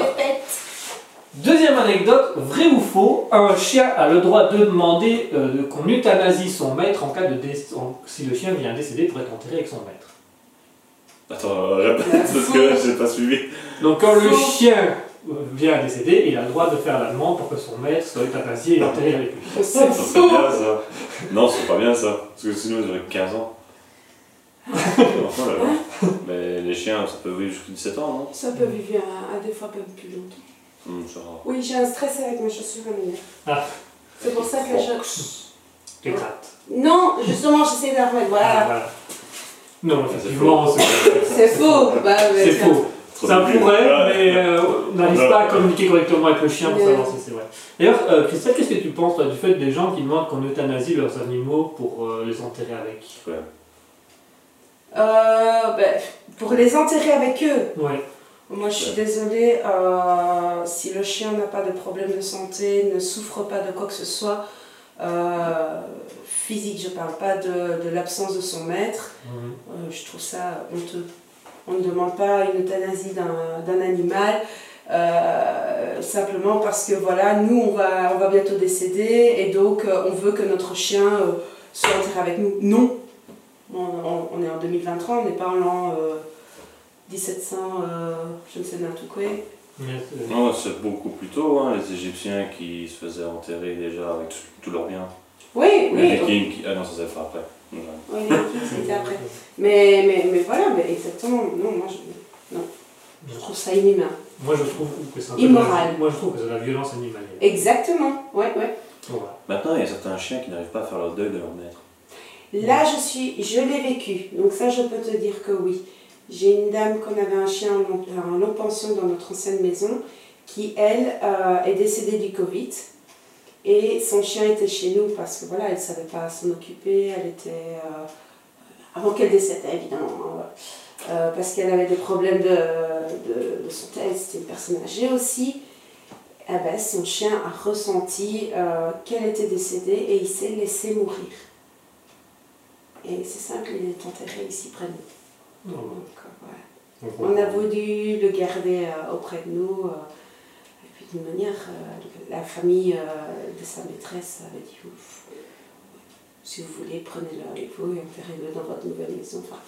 Deuxième anecdote, vrai ou faux, un chien a le droit de demander euh, de- qu'on euthanasie son maître en cas de en- si le chien vient décéder pour être enterré avec son maître. Attends, répète parce que j'ai pas suivi. Donc quand le chien euh, vient décéder, il a le droit de faire la demande pour que son maître soit euthanasié et enterré avec lui. C'est Ça serait faux. bien ça. Non, c'est pas bien ça. Parce que sinon, ils auraient 15 ans. là. Mais les chiens, ça peut vivre jusqu'à 17 ans, non Ça peut vivre à, à des fois même plus longtemps. Hum, ça va. Oui, j'ai un stress avec mes chaussures à mener. Ah. C'est pour ça que je. Tu grattes. Non, justement, j'essaie d'en remettre. Ah, Voilà. voilà. Non, effectivement, c'est C'est faux. Bah, ouais, c'est faux. Ça pourrait, Ouais. mais euh, on n'arrive Ouais. pas à communiquer correctement avec le chien pour Ouais. savoir si c'est vrai. D'ailleurs, euh, Christelle, qu'est-ce que tu penses toi, du fait des gens qui demandent qu'on euthanasie leurs animaux pour euh, les enterrer avec Euh, ben, pour les enterrer avec eux, Ouais. Moi je suis désolée, euh, si le chien n'a pas de problème de santé, ne souffre pas de quoi que ce soit, euh, physique, je parle pas de, de l'absence de son maître, Mhm. Euh, je trouve ça honteux. On ne demande pas une euthanasie d'un animal simplement parce que voilà, nous on va, on va bientôt décéder et donc on veut que notre chien soit enterré avec nous. Non, on, on- on est en 2023, on n'est pas en l'an 1700, euh, je ne sais n'importe quoi. Euh, Non, c'est beaucoup plus tôt, hein, les Égyptiens qui se faisaient enterrer déjà avec tout- tous leurs biens. Oui, Les oui, Vikings qui... Ah non, ça s'est fait après. Ouais. oui, les Vikings, c'était après. Mais, mais, mais voilà, mais exactement, non, moi je, non, je trouve ça inhumain. Moi, je trouve que c'est Immoral. Moi, je trouve que c'est de la violence animale. Exactement, ouais, ouais. Voilà. Maintenant, il y a certains chiens qui n'arrivent pas à faire leur deuil de leur maître. Là, je suis, je l'ai vécu, donc ça, je peux te dire que oui. J'ai une dame qu'on avait un chien en en long pension dans notre ancienne maison, qui elle euh, est décédée du Covid, et son chien était chez nous parce que voilà, elle savait pas s'en occuper, elle était euh, avant qu'elle décède évidemment, hein. Euh, parce qu'elle avait des problèmes de, de, de santé, c'était une personne âgée aussi. Eh ben, son chien a ressenti qu'elle était décédée et il s'est laissé mourir. Et c'est simple, il est enterré ici près de nous. Donc, voilà. donc, On a voulu le garder euh, auprès de nous. euh, et puis d'une manière, euh, la famille euh, de sa maîtresse avait dit Ouf, si vous voulez, prenez-le avec vous et enterrez-le dans votre nouvelle maison. Enfin,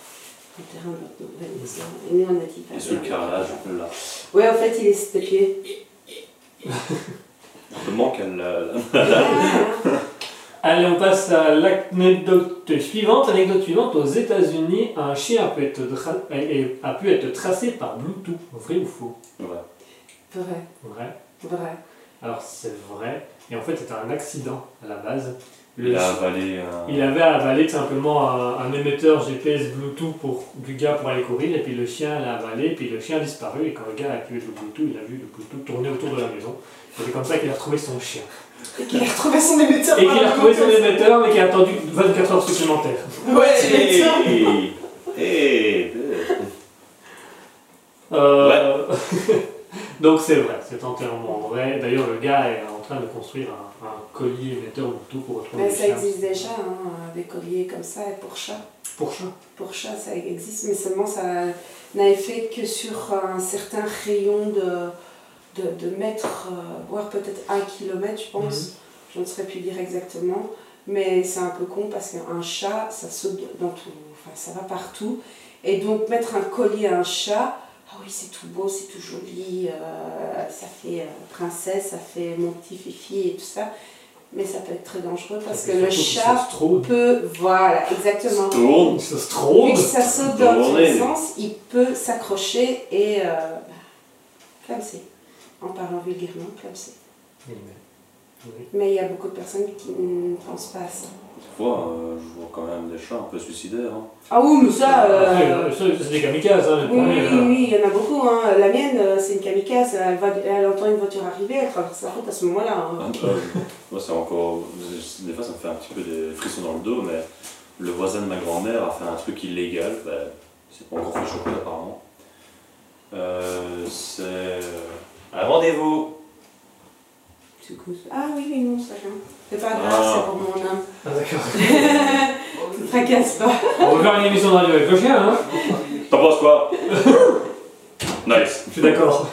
enterrez dans votre nouvelle maison. Et nous, on a dit Et sur le carrelage, là. Oui, en fait, il est statué. Comment qu'elle l'a. Allez, on passe à l'anecdote suivante. Anecdote suivante, aux États-Unis, un chien a pu être, a- pu être tracé par Bluetooth. Vrai ou faux? Vrai, Vrai. vrai? Alors, c'est vrai. Et en fait, c'était un accident à la base. Le Il a avalé un. il avait avalé tout simplement un, un émetteur GPS Bluetooth pour, du gars pour aller courir, et puis le chien l'a avalé, puis le chien a disparu, et quand le gars a activé le Bluetooth, il a vu le Bluetooth tourner autour de la maison. C'est comme ça qu'il a retrouvé son chien. Et qu'il a retrouvé son émetteur. Et qu'il a la retrouvé son émetteur, mais qu'il a attendu 24 heures supplémentaires. Ouais. Hey Hey Euh, Donc c'est vrai, c'est entièrement vrai. D'ailleurs, le gars est en train de construire un, un collier émetteur Bluetooth pour retrouver Mais le ça existe déjà, hein, des colliers comme ça, et pour chat. Pour chat. Pour chat, ça existe, mais seulement ça n'avait fait que sur un certain rayon de, de, de mètres, euh, voire peut-être un kilomètre, je pense. Je ne saurais plus dire exactement. Mais c'est un peu con parce qu'un chat, ça saute dans tout, enfin ça va partout. Et donc mettre un collier à un chat, ah oui, c'est tout beau, c'est tout joli, euh, ça fait euh, princesse, ça fait mon petit fifi et tout ça. Mais ça peut être très dangereux parce que le chat se peut, voilà, exactement. Tourne se Vu que ça saute dans tous les sens, il peut s'accrocher et euh, bah, clamser. En parlant vulgairement, clamser. Oui. Mais il y a beaucoup de personnes qui ne pensent pas à ça. Des fois, euh, je vois quand même des chats un peu suicidaires. Hein. Ah oui, mais ça. euh, Après, euh, ça, c'est des kamikazes, hein, les oui, premiers, oui, il y en a beaucoup. Hein. La mienne, euh, c'est une kamikaze. Elle, va, elle entend une voiture arriver, elle traverse la route à ce moment-là. hein. Euh, moi, c'est encore. Des fois, ça me fait un petit peu des frissons dans le dos, mais le voisin de ma grand-mère a fait un truc illégal. Ben, c'est pas encore fait choper, apparemment. Euh, c'est. Un rendez-vous C'est cool. ça. Ah oui, oui, non, ça vient. C'est pas grave, Ah. c'est pour mon âme. Ah, d'accord. Ne tracasse pas. On va faire une émission de radio avec le chien, hein T'en penses quoi? Nice Je suis d'accord.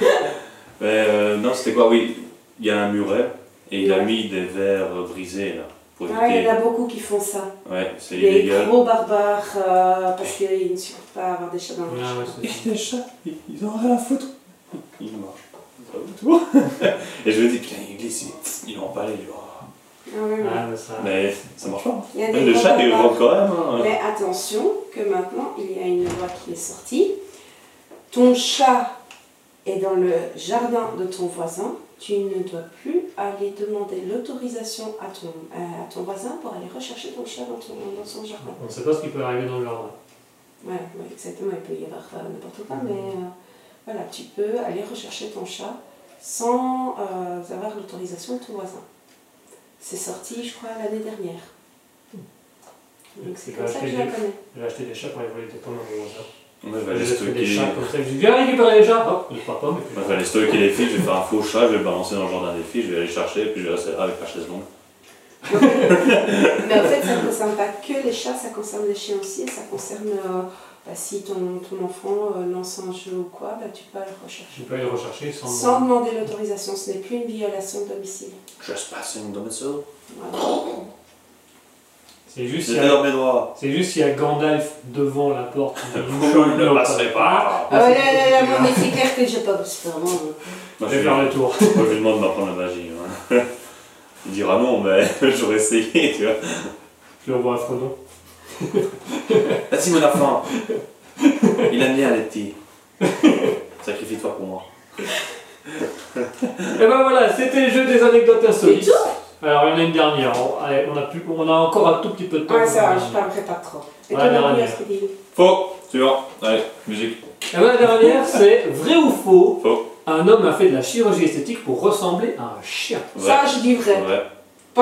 Mais euh, non, c'était quoi? Oui, il y a un muret et il a mis des verres brisés là pour Ah, il éviter. y en a beaucoup qui font ça. Ouais, c'est Des illégal. gros barbares euh, parce qu'ils ne supportent pas avoir des chats dans le Ah, ouais, c'est- les chats, ils ils ont rien à foutre. Il marche. Pas du tout. Et je me dis, putain, il glisse, il, parlait. il-. Ah. Ah, mais ça. Mais ça marche pas. Il y a des Même le chat, il rentre quand même. Hein. Mais attention que maintenant, il y a une loi qui est sortie. Ton chat est dans le jardin de ton voisin. Tu ne dois plus aller demander l'autorisation à ton, à ton voisin pour aller rechercher ton chat dans, ton, dans son jardin. On ne sait pas ce qui peut arriver dans le jardin. Ouais, ouais, exactement. Il peut y avoir euh, n'importe quoi, mais euh, voilà, tu peux aller rechercher ton chat sans euh, avoir l'autorisation de ton voisin. C'est sorti, je crois, l'année dernière. Donc c'est comme ça que je la connais. J'ai acheté des chats pour les voler des pommes au voisin. Moi, je vais aller J'ai acheté des stocker. chats comme ça. Je dis viens récupérer les chats. Hop, je pas pommes. et puis- Moi, je vais aller stocker les filles, je vais faire un faux chat, je vais le balancer dans le jardin des filles, je vais aller chercher, puis je vais rester là avec ma chaise longue. Mais en fait, ça ne concerne pas que les chats, ça concerne les chiens aussi. Et ça concerne euh, bah, si ton, ton enfant euh, lance un jeu ou quoi, bah, tu peux aller le rechercher. Je peux aller rechercher sans. Sans demander l'autorisation, ce n'est plus une violation de domicile. Trespassing domicile. Voilà. C'est juste droits. c'est juste s'il y a Gandalf devant la porte. Vous ne passerez pas. Ah ouais, là, là, là, moi, mais c'est clair que j'ai pas. C'est vraiment. Moi, Je je vais faire le tour. Moi, je lui demande d'apprendre la magie. hein. Il dira non, mais j'aurais essayé, tu vois. Je le vois à Frodon. Vas-y, mon enfant. Il aime bien les petits. Sacrifie-toi pour moi. Et ben voilà, c'était le jeu des anecdotes insolites. Alors il y en a une dernière. On, allez, on, a plus, on a encore un tout petit peu de temps. Ouais, ça va, je parlerai pas trop. Et Ouais, toi, dernière. Faux. Suivant. Allez, musique. Et ben la dernière, c'est vrai ou faux Faux. Un homme a fait de la chirurgie esthétique pour ressembler à un chien? Vrai. Ça, je dis vrai. Vrai.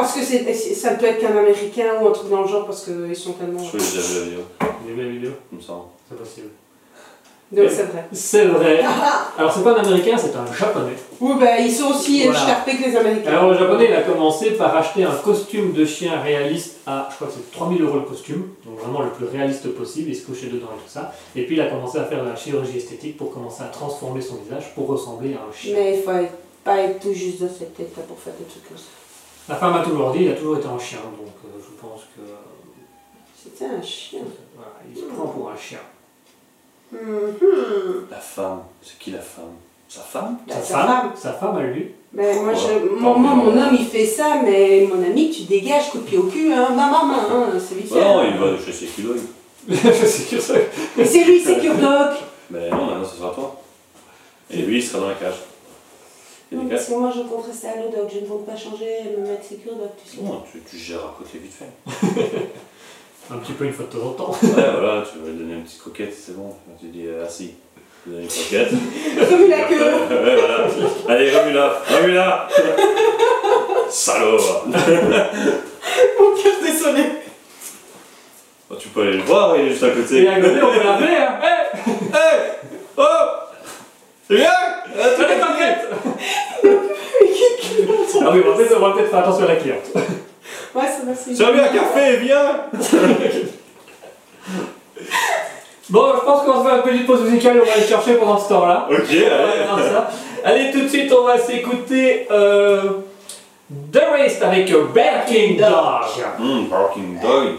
Parce que c'est, ça ne peut être qu'un américain ou un truc dans le genre parce qu'ils sont tellement. Je crois que j'ai déjà vu la vidéo. Avez vu la vidéo Comme ça. C'est possible. Donc c'est vrai. C'est vrai. Alors c'est pas un américain, c'est un japonais. Oui, ben ils sont aussi Voilà. écharpés que les américains. Alors le japonais, il a commencé par acheter un costume de chien réaliste à, je crois que c'est 3000 euros le costume, donc vraiment le plus réaliste possible, il se couchait dedans et tout ça. Et puis il a commencé à faire de la chirurgie esthétique pour commencer à transformer son visage pour ressembler à un chien. Mais il faut être- pas être tout juste de cette tête là pour faire des trucs comme ça. La femme a toujours dit, il a toujours été un chien, donc euh, je pense que C'était un chien. voilà, il se prend pour un chien. Mhm. La femme. C'est qui la femme? Sa femme? Bah, sa, sa femme, femme. sa femme à lui. Mais moi, je, Ouais. moi, mon homme, il fait ça, mais mon ami, tu dégages, coup de pied au cul, hein, maman, maman, hein, c'est vite fait. Bah non, il va chez ses culottes. c'est que ça. Mais c'est lui, c'est Kurdoc. Mais non, maintenant ce sera toi. Et lui, il sera dans la cage. Il Non, parce que moi, je compte rester à l'Odoc, je ne compte pas changer et me mettre c'est Kurdoc, tu sais. Non, tu, tu gères à côté vite fait. Un petit peu une fois de temps en temps. Ouais, voilà, tu vas lui donner une petite croquette, c'est bon. Tu dis, euh, assis. Tu lui donnes une croquette. Remue la queue. ouais, voilà. Allez, remue-la, remue-la Salaud Mon cœur désolé. Bah, Tu peux aller le voir, il est juste à côté. Et à côté, on peut l'appeler, hein. Hé Hey Oh C'est bien Euh, Allez, t'inquiète Ah oui, on va peut-être on va peut-être faire attention à la cliente. Ouais, ça va, c'est Serve-lui un café, viens Bon, je pense qu'on va se faire une petite pause musicale et on va aller chercher pendant ce temps-là. Ok, allez. ça. Allez, tout de suite, on va s'écouter euh, The Race avec Barking Dog. Hum, Barking Dog.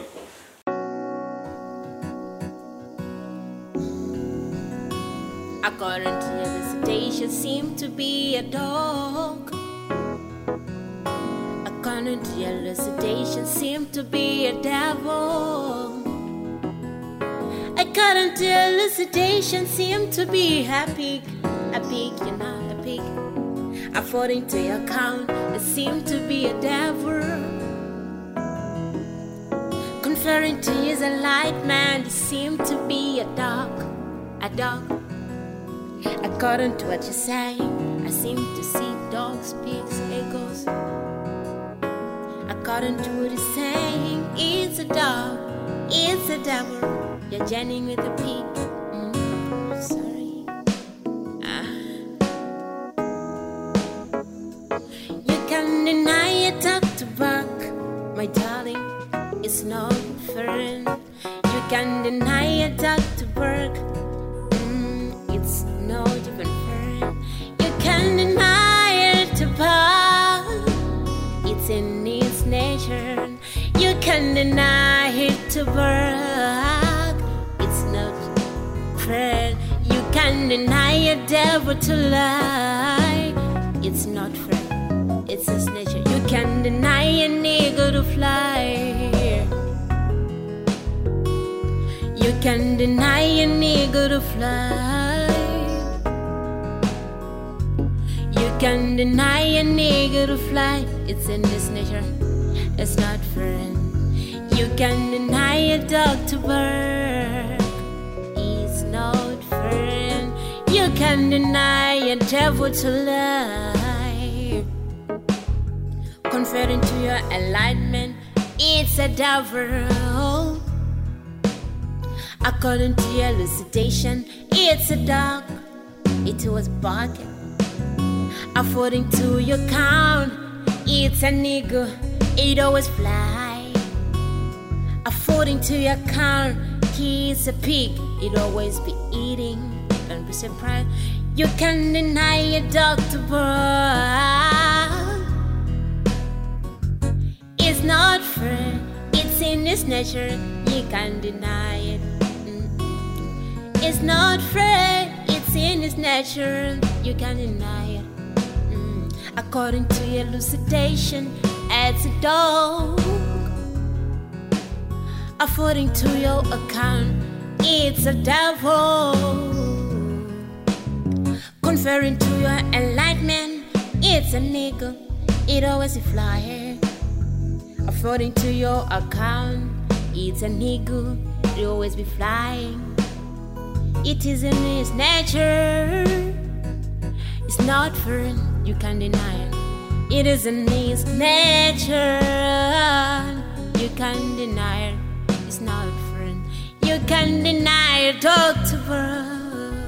According to your visitation, seem to be a dog. According to your elucidation, seem to be a devil. According to your elucidation, seem to be a pig. A pig, you're not a pig. According to your count, it seem to be a devil. Conferring to you as a light man, you seem to be a dog. A dog. According to what you're saying, I seem to see dogs, pigs, eagles. According to what you're saying, it's a dog, it's a devil. You're journeying with the pig. Mm, sorry. Ah. You can deny it up to back, my darling. It's not fair. You can deny it up to work. You can deny it to work. It's not fair. You can deny a devil to lie. It's not fair. It's his nature. You can deny an eagle to fly. You can deny an eagle to fly. You can deny an eagle to fly. It's in his nature. It's not fair. You can deny a dog to bark. It's not fair. You can deny a devil to lie. Conferring to your enlightenment, it's a devil. According to your elucidation, it's a dog. It was barking. According to your count, it's a nigger. It always fly. According to your count, he's a pig. It always be eating. Don't be surprised. You can deny a doctor, but it's not fair. It's in his nature. You can't deny it. Mm. It's not fair. It's in his nature. You can't deny it. Mm. According to your elucidation, it's a dog. According to your account, it's a devil. Conferring to your enlightenment, it's a nigga. It always a flyer. According to your account, it's a nigga. It always be flying. It is in his nature. It's not foreign, you can deny it. It is in his nature. You can deny it. It's not foreign. You can deny it, Doctor Brown.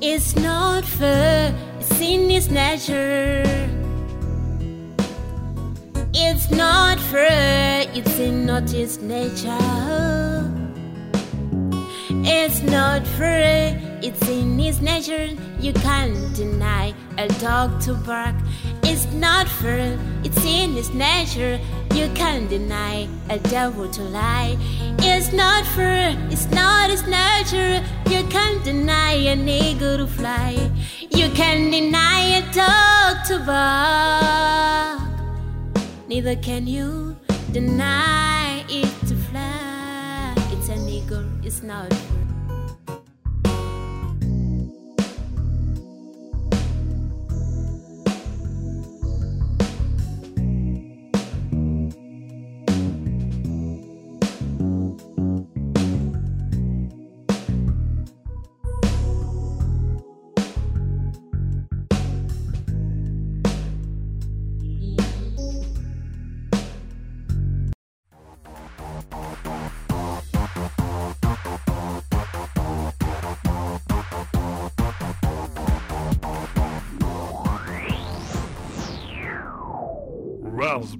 It's not fair. It's in his nature. It's not fair. It's in not his nature. It's not fair. It's in his nature. You can't deny a dog to bark. It's not fair. It's in his nature. You can't deny a devil to lie. It's not fair. It's not his nature. You can't deny a eagle to fly. You can deny a dog to bark. Neither can you deny it to fly. It's a eagle, It's not fair.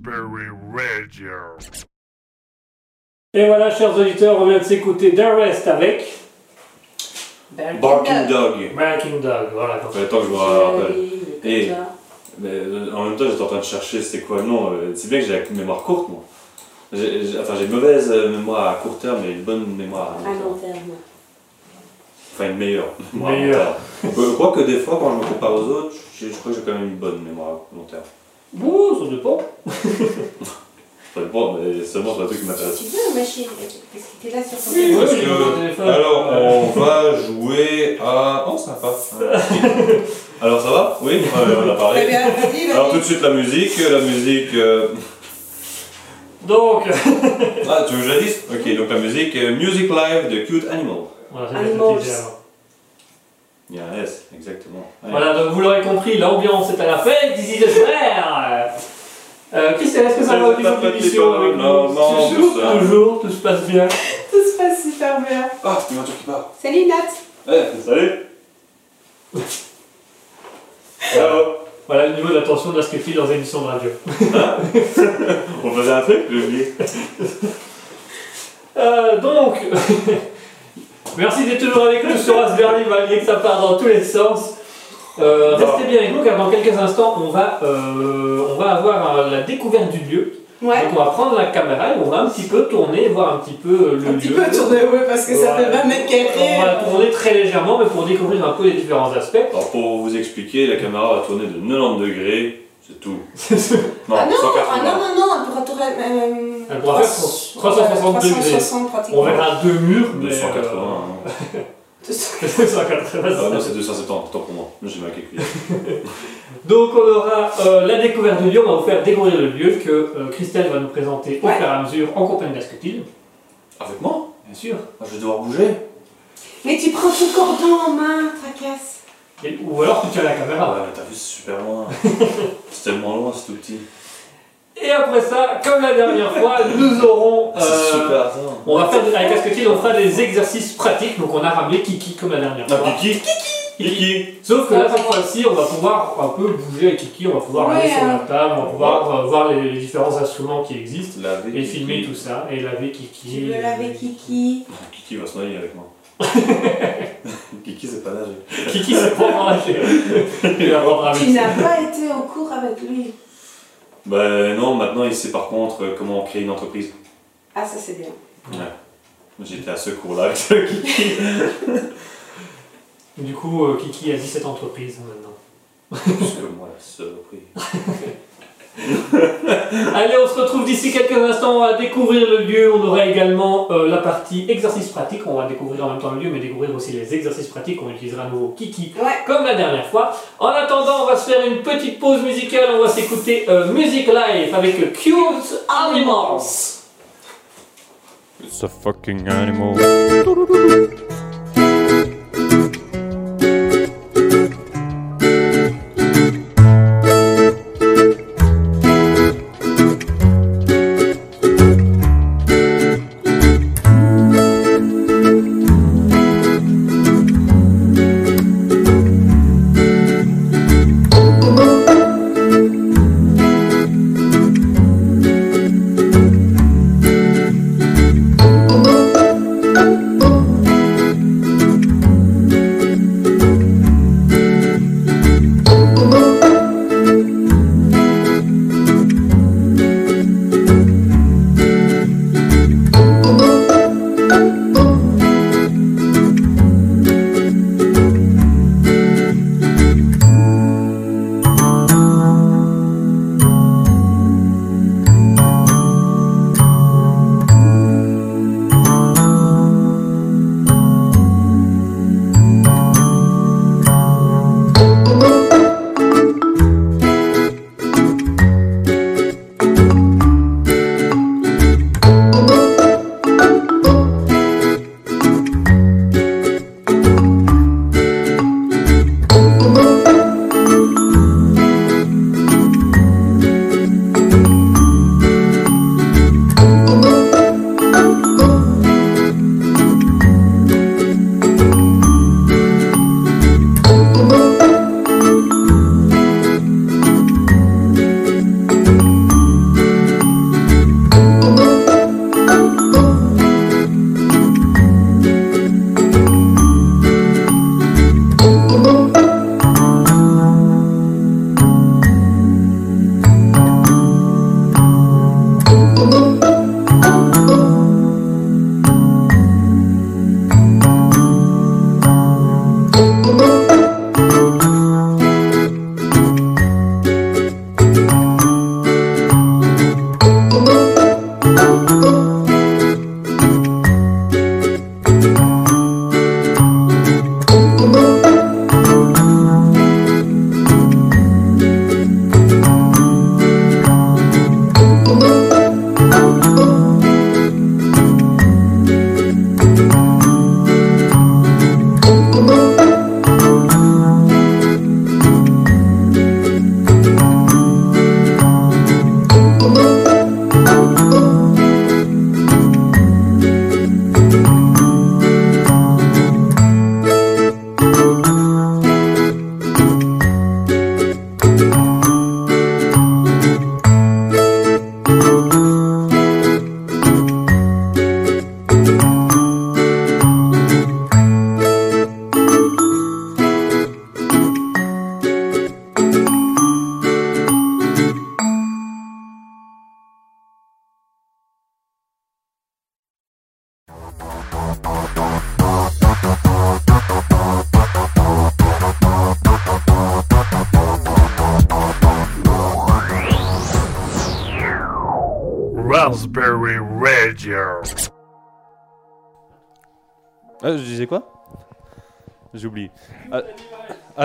Radio. Et voilà, chers auditeurs, on vient de s'écouter Darrest avec Barking Dog. Barking Dog. Voilà, Ça fait longtemps que je me rappelle. Et- Mais euh, en même temps, j'étais en train de chercher c'était quoi le nom. euh, C'est bien que j'ai la mémoire courte, moi. J'ai- j'ai- Enfin, j'ai une mauvaise euh, mémoire à court terme et une bonne mémoire à long terme. Enfin, une meilleure mémoire à long Meilleure. terme. Je crois que des fois, quand je me compare aux autres, je, je crois que j'ai quand même une bonne mémoire à long terme. Bon, ça dépend. Ça dépend, mais seulement sur un truc qui m'intéresse. Tu veux, ma chérie Parce que t'es là sur ton Oui, Parce que-. Alors, on va jouer à. Oh, sympa. Alors, ça va? Oui, euh, on a Très parlé. bien, vas-y, Alors, tout de suite, la musique. La musique. euh, Donc, Ah, tu veux que je la dise? Ok, donc la musique euh, Music Live de Cute Animal. voilà, c'est Animals. ce que je disais avant. Il y a un S, exactement. Allez. Voilà, donc vous l'aurez compris, l'ambiance est à la fête, d'ici de frère. Euh, Christelle, est-ce que ça va au niveau de l'émission avec Non, nous non, Toujours, tout ça. toujours, tout se passe bien. Tout se passe super bien. Ah, c'est une voiture qui part. Salut Nat Eh, salut Bravo Voilà le niveau d'attention de la scriptie dans les émissions de radio. On faisait un truc, j'ai oublié. Euh, donc, merci d'être toujours avec nous sur Raspberry, malgré que ça part dans tous les sens. Euh, restez bien avec nous car dans quelques instants, on va, euh, on va avoir euh, la découverte du lieu. Ouais. Donc on va prendre la caméra et on va un petit peu tourner, voir un petit peu le Un lieu. petit peu tourné, ouais, parce que ça fait 20 mètres On va carrés. tourner très légèrement, mais pour découvrir un peu les différents aspects. Alors, pour vous expliquer, la caméra va tourner de 90 degrés, c'est tout. Non, Ah non, 180. ah non, non, non, elle pourra tourner. Euh, Elle pourra faire 360 degrés. 360 pratiquement. On verra deux murs, mais. 280. euh, hein. 280, Ah non, c'est 270, autant pour moi. J'ai mal calculé. Donc on aura euh, la découverte du lieu, on va vous faire découvrir le lieu que euh, Christelle va nous présenter au Ouais. fur et à mesure en compagnie d'Asketil. Avec moi? Bien sûr. Ah, Je vais devoir bouger Mais tu prends ton cordon en main, tracasse. Et- Ou alors tu tiens la Ah caméra. ouais, mais t'as vu, c'est super loin. c'est tellement loin, c'est tout petit. Et après ça, comme la dernière fois, nous aurons. C'est euh, super, ça. on va faire des- avec Asketil, on fera des exercices pratiques. Donc on a ramené Kiki comme la dernière fois. Ah, Kiki Kiki Sauf que là, cette fois-ci, on va pouvoir un peu bouger avec Kiki, on va pouvoir Ouais, aller sur hein. la table, on va pouvoir voir les, les différents instruments qui existent Laver et Kiki. filmer tout ça et laver Kiki. Tu veux laver Kiki Kiki va se noyer avec moi. Kiki, c'est pas nager. Kiki, c'est pas nager. Tu n'as pas été au cours avec lui. Bah non, maintenant il sait par contre comment créer une entreprise. Ah, ça c'est bien. J'étais à ce cours-là avec Kiki. Du coup, euh, Kiki a 17 entreprises maintenant. Plus que moi, la saloperie. Allez, on se retrouve d'ici quelques instants. On va découvrir le lieu. On aura également euh, la partie exercice pratique. On va découvrir en même temps le lieu, mais découvrir aussi les exercices pratiques. On utilisera à nouveau Kiki Ouais. comme la dernière fois. En attendant, on va se faire une petite pause musicale. On va s'écouter euh, Music Live avec Cute Animals. It's a fucking animal.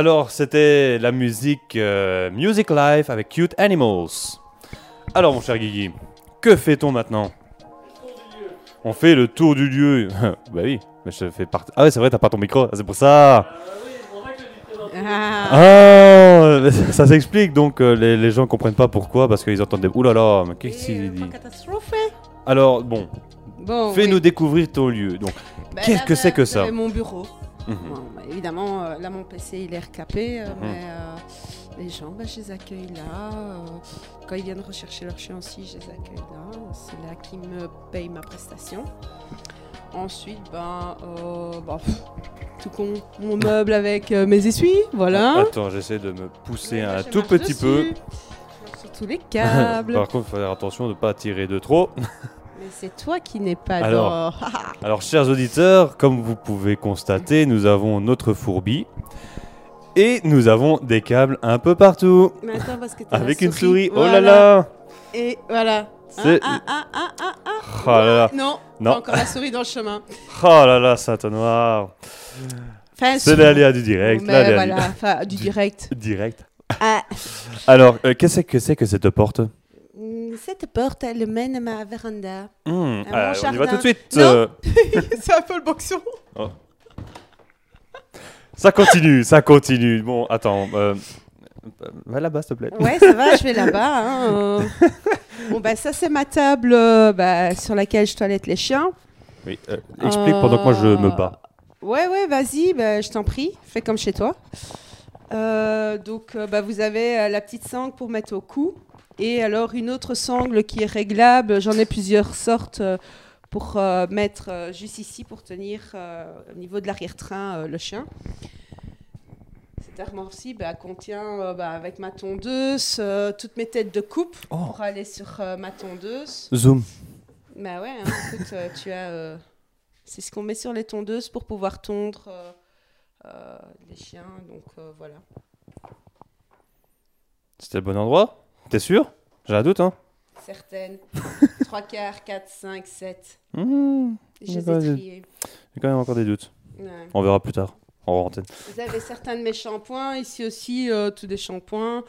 Alors, c'était la musique euh, Music Life avec Cute Animals. Alors, mon cher Guigui, que fait-on maintenant? On fait le tour du lieu. bah oui, mais je fais partie. Ah ouais, c'est vrai, t'as pas ton micro, c'est pour ça. Ah, Ah, ça s'explique donc euh, les, les gens comprennent pas pourquoi parce qu'ils entendent des. Ouh là là, mais qu'est-ce qu'il dit? Alors bon, Bon, fais-nous oui. découvrir ton lieu. Donc, Bah, qu'est-ce que c'est que vous ça? mon bureau. Mhm. Bon, bah, évidemment, euh, là, mon PC, il est recapé, euh, Mhm. mais euh, les gens, bah, je les accueille là. quand ils viennent rechercher leur chien aussi, je les accueille là. C'est là qu'ils me payent ma prestation. Ensuite, ben, bah, tout con, mon meuble avec mes essuies, voilà. Attends, j'essaie de me pousser un tout petit peu. dessus. Sur tous les câbles. Par contre, il faut faire attention de ne pas tirer de trop. C'est toi qui n'es pas Alors. dans... Alors, chers auditeurs, comme vous pouvez constater, nous avons notre fourbi et nous avons des câbles un peu partout. Mais attends, parce que Avec une souris. Oh Voilà. là là Et voilà. C'est- Ah, ah, ah, ah, ah, Oh là là Non, Non. encore la souris dans le chemin. Oh là là, Saint-Noir Enfin, C'est l'aléa du direct. Mais voilà, enfin, du direct. direct. Ah, Alors, euh, qu'est-ce que c'est que cette porte? Cette porte, elle mène à ma véranda. Mon euh, On y va tout de suite. Euh, C'est un peu le boxon. ça continue, ça continue. Bon, attends. euh, Va là-bas, s'il te plaît. Ouais, ça va, je vais là-bas. hein. Bon, bah, ça, c'est ma table euh, bah, sur laquelle je toilette les chiens. Oui, euh, explique pendant que moi je me bats. Ouais, ouais, vas-y, bah, je t'en prie, fais comme chez toi. Donc, bah, vous avez la petite sangle pour mettre au cou. Et alors, une autre sangle qui est réglable. J'en ai plusieurs sortes euh, pour euh, mettre euh, juste ici pour tenir euh, au niveau de l'arrière-train le chien. Cette armoire-ci bah, contient, euh, bah, avec ma tondeuse, euh, toutes mes têtes de coupe Oh. pour aller sur euh, ma tondeuse. Zoom. Bah ouais, hein, écoute, euh, tu as. euh, c'est ce qu'on met sur les tondeuses pour pouvoir tondre euh, euh, les chiens. Donc euh, voilà. C'était le bon endroit? T'es sûr? J'ai un doute, hein Certaines. 3 quarts, 4, 5, 7. Hmm, Je les ai D'accord, j'ai- quand même encore des doutes. Ouais. On verra plus tard. En antenne. Vous avez certains de mes shampoings. Ici aussi, euh, tous des shampoings.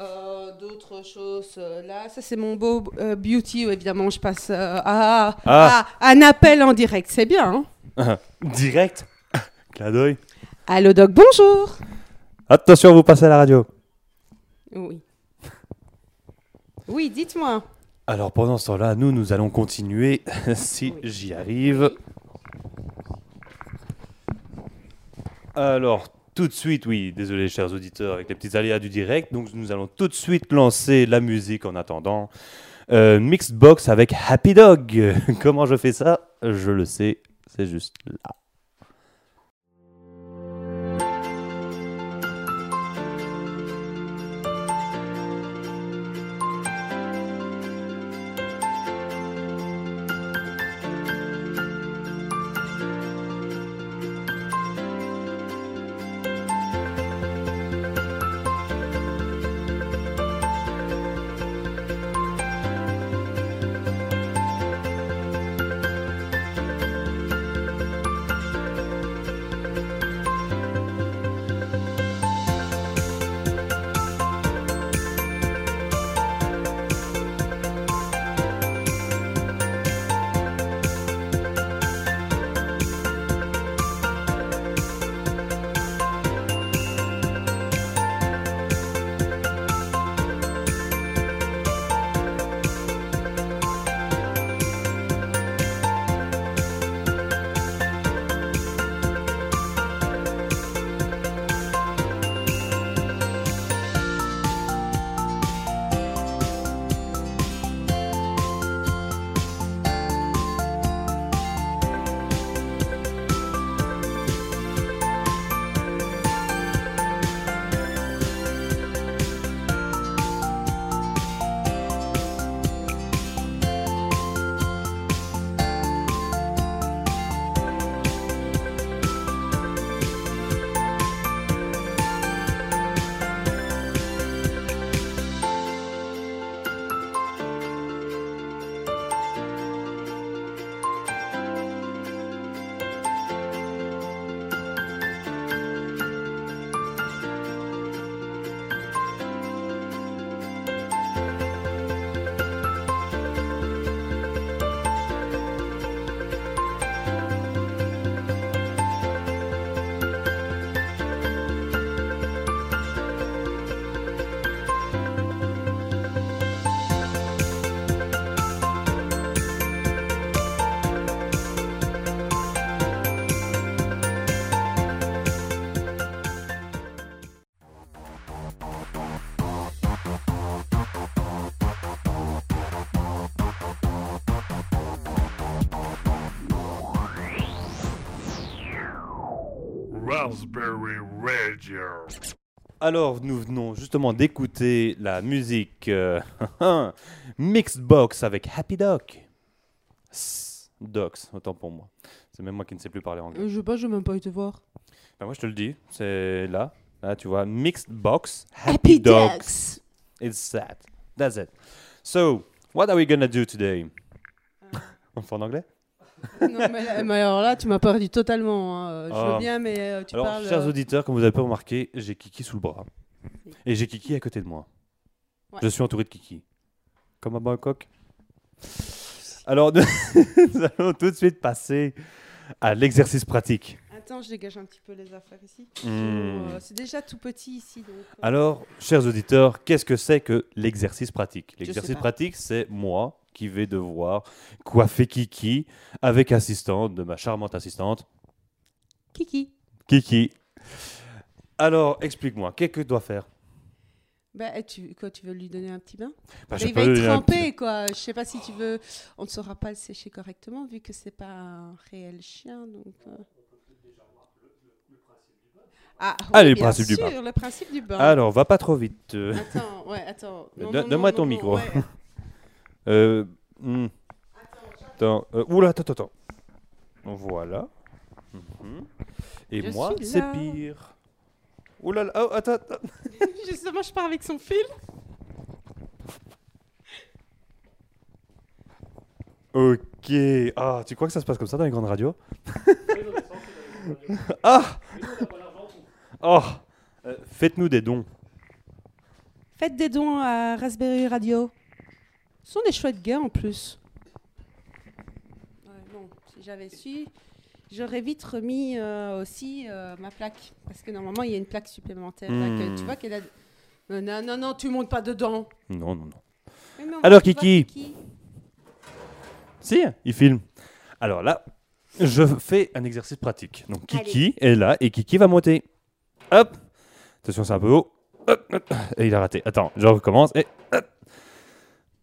Euh, D'autres choses euh, là. Ça, c'est mon beau euh, beauty. où, évidemment, je passe à, Ah. à un appel en direct. C'est bien. Hein Direct Clin d'œil. Allô, Doc, bonjour. Attention, vous passez à la radio. Oui. Oui, dites-moi. Alors pendant ce temps-là, nous, nous allons continuer, si Oui. j'y arrive. Alors, tout de suite, oui, désolé chers auditeurs, avec les petits aléas du direct, donc nous allons tout de suite lancer la musique en attendant. Euh, mixed box avec Happy Dog. Comment je fais ça? Je le sais, c'est juste là. Raspberry Radio. Alors, nous venons justement d'écouter la musique euh, Mixed Box avec Happy Doc. S- Docs, autant pour moi. C'est même moi qui ne sais plus parler anglais. Euh, Je sais pas, je vais même pas été voir. Ben, moi, je te le dis, c'est là. Là, tu vois, Mixed Box Happy, Happy Docs. It's that. That's it. So, what are we gonna do today? On fait en anglais? Non, mais, là- mais alors là, tu m'as perdu totalement. hein. Je Ah. veux bien, mais euh, tu Alors, parles. chers euh, auditeurs, comme vous avez pas remarqué, j'ai Kiki sous le bras. Oui. Et j'ai Kiki à côté de moi. Ouais. Je suis entouré de Kiki. Comme à Bangkok. Alors, nous nous allons tout de suite passer à l'exercice pratique. Attends, je dégage un petit peu les affaires ici. Hmm. Euh, c'est déjà tout petit ici. Donc, euh, Alors, chers auditeurs, qu'est-ce que c'est que l'exercice pratique? L'exercice pratique, c'est moi qui vais devoir coiffer Kiki avec assistante de ma charmante assistante, Kiki. Kiki. Alors, explique-moi, qu'est-ce que je dois faire? Bah, tu, quoi, tu veux lui donner un petit bain? Bah, Bah, Il va être un petit- trempé, quoi. Je sais pas si tu veux. On ne saura pas le sécher correctement vu que c'est pas un réel chien, donc. euh. Ah, oui, Allez, le principe du bain. le principe du bain. Alors, va pas trop vite. euh. Attends, ouais, attends. Donne-moi ton micro. ouais. Euh, hmm. Attends, euh, oula, attends, attends. Voilà. Mhm. Et Je moi, suis c'est là. pire. Oula, là, oh, attends, attends. Justement, je pars avec son fil. Ok. Ah, tu crois que ça se passe comme ça dans les grandes radios? Ah Oh Euh, Faites-nous des dons. Faites des dons à Raspberry Radio. Ce sont des chouettes gars en plus. Ouais, bon, si j'avais su, j'aurais vite remis euh, aussi euh, ma plaque. Parce que normalement, il y a une plaque supplémentaire. là, que Hmm. tu vois qu'elle a. Non, non, non, non, tu montes pas dedans. Non, non, non. Mais Alors, Kiki. Si, il filme. Alors là, je fais un exercice pratique. Donc Kiki est là et Kiki va monter. Hop. Attention, c'est un peu haut. Hop, hop. Et il a raté. Attends, je recommence. Et, hop.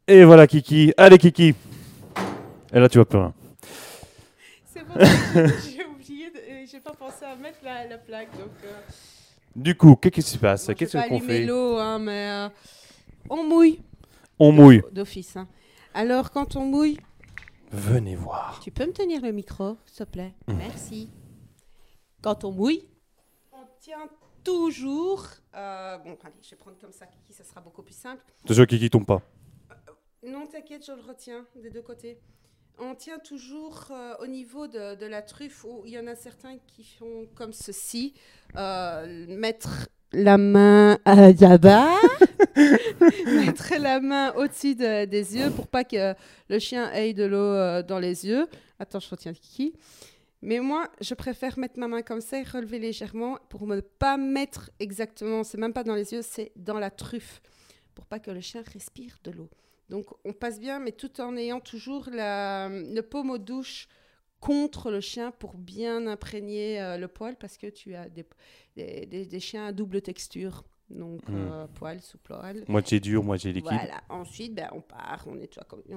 Et voilà Kiki. Allez Kiki. Et là, tu vois plus rien. C'est bon, j'ai oublié, euh, j'ai pas pensé à mettre la, la plaque. Donc, euh, Du coup, qu'est-ce qui se passe? Qu'est-ce qu'on fait? l'eau, hein, mais euh, on mouille On mouille. d'office. hein. Alors, quand on mouille, Venez voir. Tu peux me tenir le micro, s'il te plaît? Mmh. Merci. Quand on mouille, on tient toujours. euh, bon, allez, je vais prendre comme ça, Kiki, ça sera beaucoup plus simple. Attention, Kiki tombe pas. Non, t'inquiète, je le retiens des deux côtés. On tient toujours euh, au niveau de, de la truffe où il y en a certains qui font comme ceci euh, mettre la main à là-bas, mettre la main au-dessus de- des yeux pour pas que le chien ait de l'eau euh, dans les yeux. Attends, je retiens Kiki. Mais moi, je préfère mettre ma main comme ça et relever légèrement pour ne pas mettre exactement, c'est même pas dans les yeux, c'est dans la truffe, pour pas que le chien respire de l'eau. Donc on passe bien, mais tout en ayant toujours la, le paume aux douche contre le chien pour bien imprégner euh, le poil, parce que tu as des, des, des- des chiens à double texture. Donc Mm. euh, poil sous poil. Moitié dur, moitié liquide. Voilà. Ensuite, ben, on part, on nettoie comme, on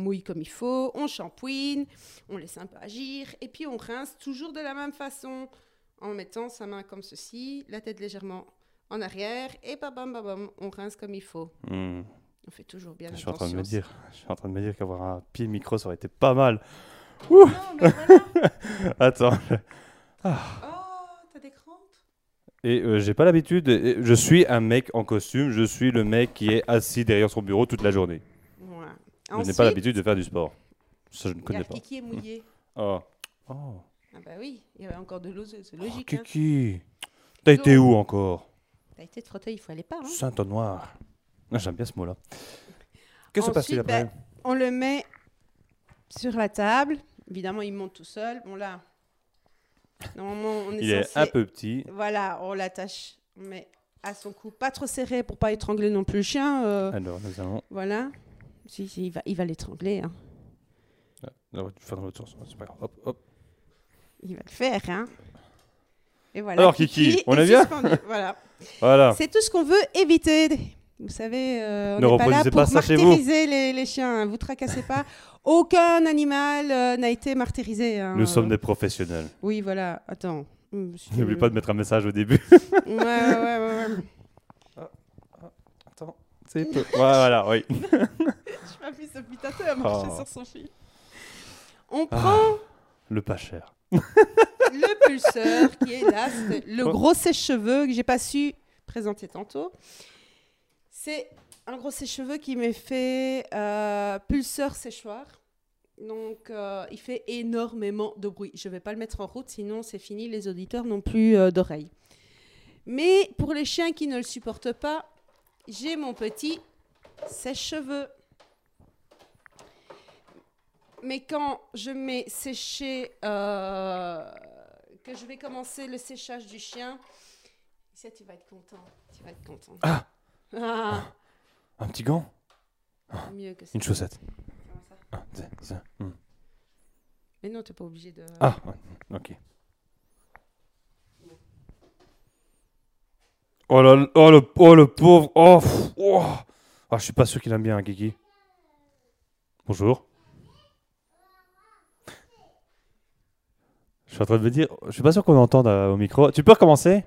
mouille comme il faut, on shampouine, on laisse un peu agir, et puis on rince toujours de la même façon, en mettant sa main comme ceci, la tête légèrement en arrière, et bam bam bam on rince comme il faut. Hmm. On fait toujours bien Je suis en train de me dire, je suis en train de me dire qu'avoir un pied micro ça aurait été pas mal. Non, mais voilà. Attends. Oh, t'as des crampes? Et euh, j'ai pas l'habitude. Je suis un mec en costume. Je suis le mec qui est assis derrière son bureau toute la journée. Voilà. Je n'ai pas l'habitude de faire du sport. Ça, je ne connais pas. Kiki est mouillé. Oh. Oh. Ah bah oui, il y avait encore de l'eau, c'est Oh, logique. hein. Kiki. T'as été où encore? T'as été de fauteuil, il faut aller pas. Hein. Saint-Noir. Ah, J'aime bien ce mot-là. Que se passe-t-il après ben, On le met sur la table. Évidemment, il monte tout seul. Bon là, normalement, on est Il est censé... un peu petit. Voilà, on l'attache, on met à son cou. Pas trop serré pour pas étrangler non plus le chien. euh, Alors, nous allons. Voilà. Si, si, il va, il va l'étrangler. hein. On va faire dans l'autre sens. C'est pas grave. Hop, hop. Il va le faire. Hein. Et voilà. Alors, Kiki, on est bien. Voilà. Voilà. C'est tout ce qu'on veut éviter. Vous savez, euh, on Ne n'est pas là pour pas ça chez vous. martyriser les, les chiens. hein. Vous tracassez pas. Aucun animal euh, n'a été martyrisé. hein. Nous sommes des professionnels. Oui, voilà. Attends. Tu N'oublie pas de mettre un message au début. Ouais, ouais, ouais, ouais. ouais. Attends, c'est peu. Ouais, voilà, oui. Je m'appuie sur Pitato à marcher Oh. sur son fil. On prend Le pas cher. le pulseur qui est là, le Oh. gros sèche-cheveux que j'ai pas su présenter tantôt. C'est un gros sèche-cheveux qui m'est fait euh, pulseur séchoir. Donc, euh, il fait énormément de bruit. Je vais pas le mettre en route, sinon c'est fini, les auditeurs n'ont plus euh, d'oreilles. Mais pour les chiens qui ne le supportent pas, j'ai mon petit sèche-cheveux. Mais quand je mets sécher, euh, que je vais commencer le séchage du chien, ça tu vas être content. Tu vas être content. Ah. Ah, Un petit gant mieux que ça. Une chaussette. Ça? Ah, hmm. Mais non, t'es pas obligé de. Ah, ouais, ok. Oh, là, oh, le, oh le pauvre. Oh, pff, oh. Ah, je suis pas sûr qu'il aime bien, hein, Kiki. Bonjour. Je suis en train de me dire, je suis pas sûr qu'on entende euh, au micro. Tu peux recommencer?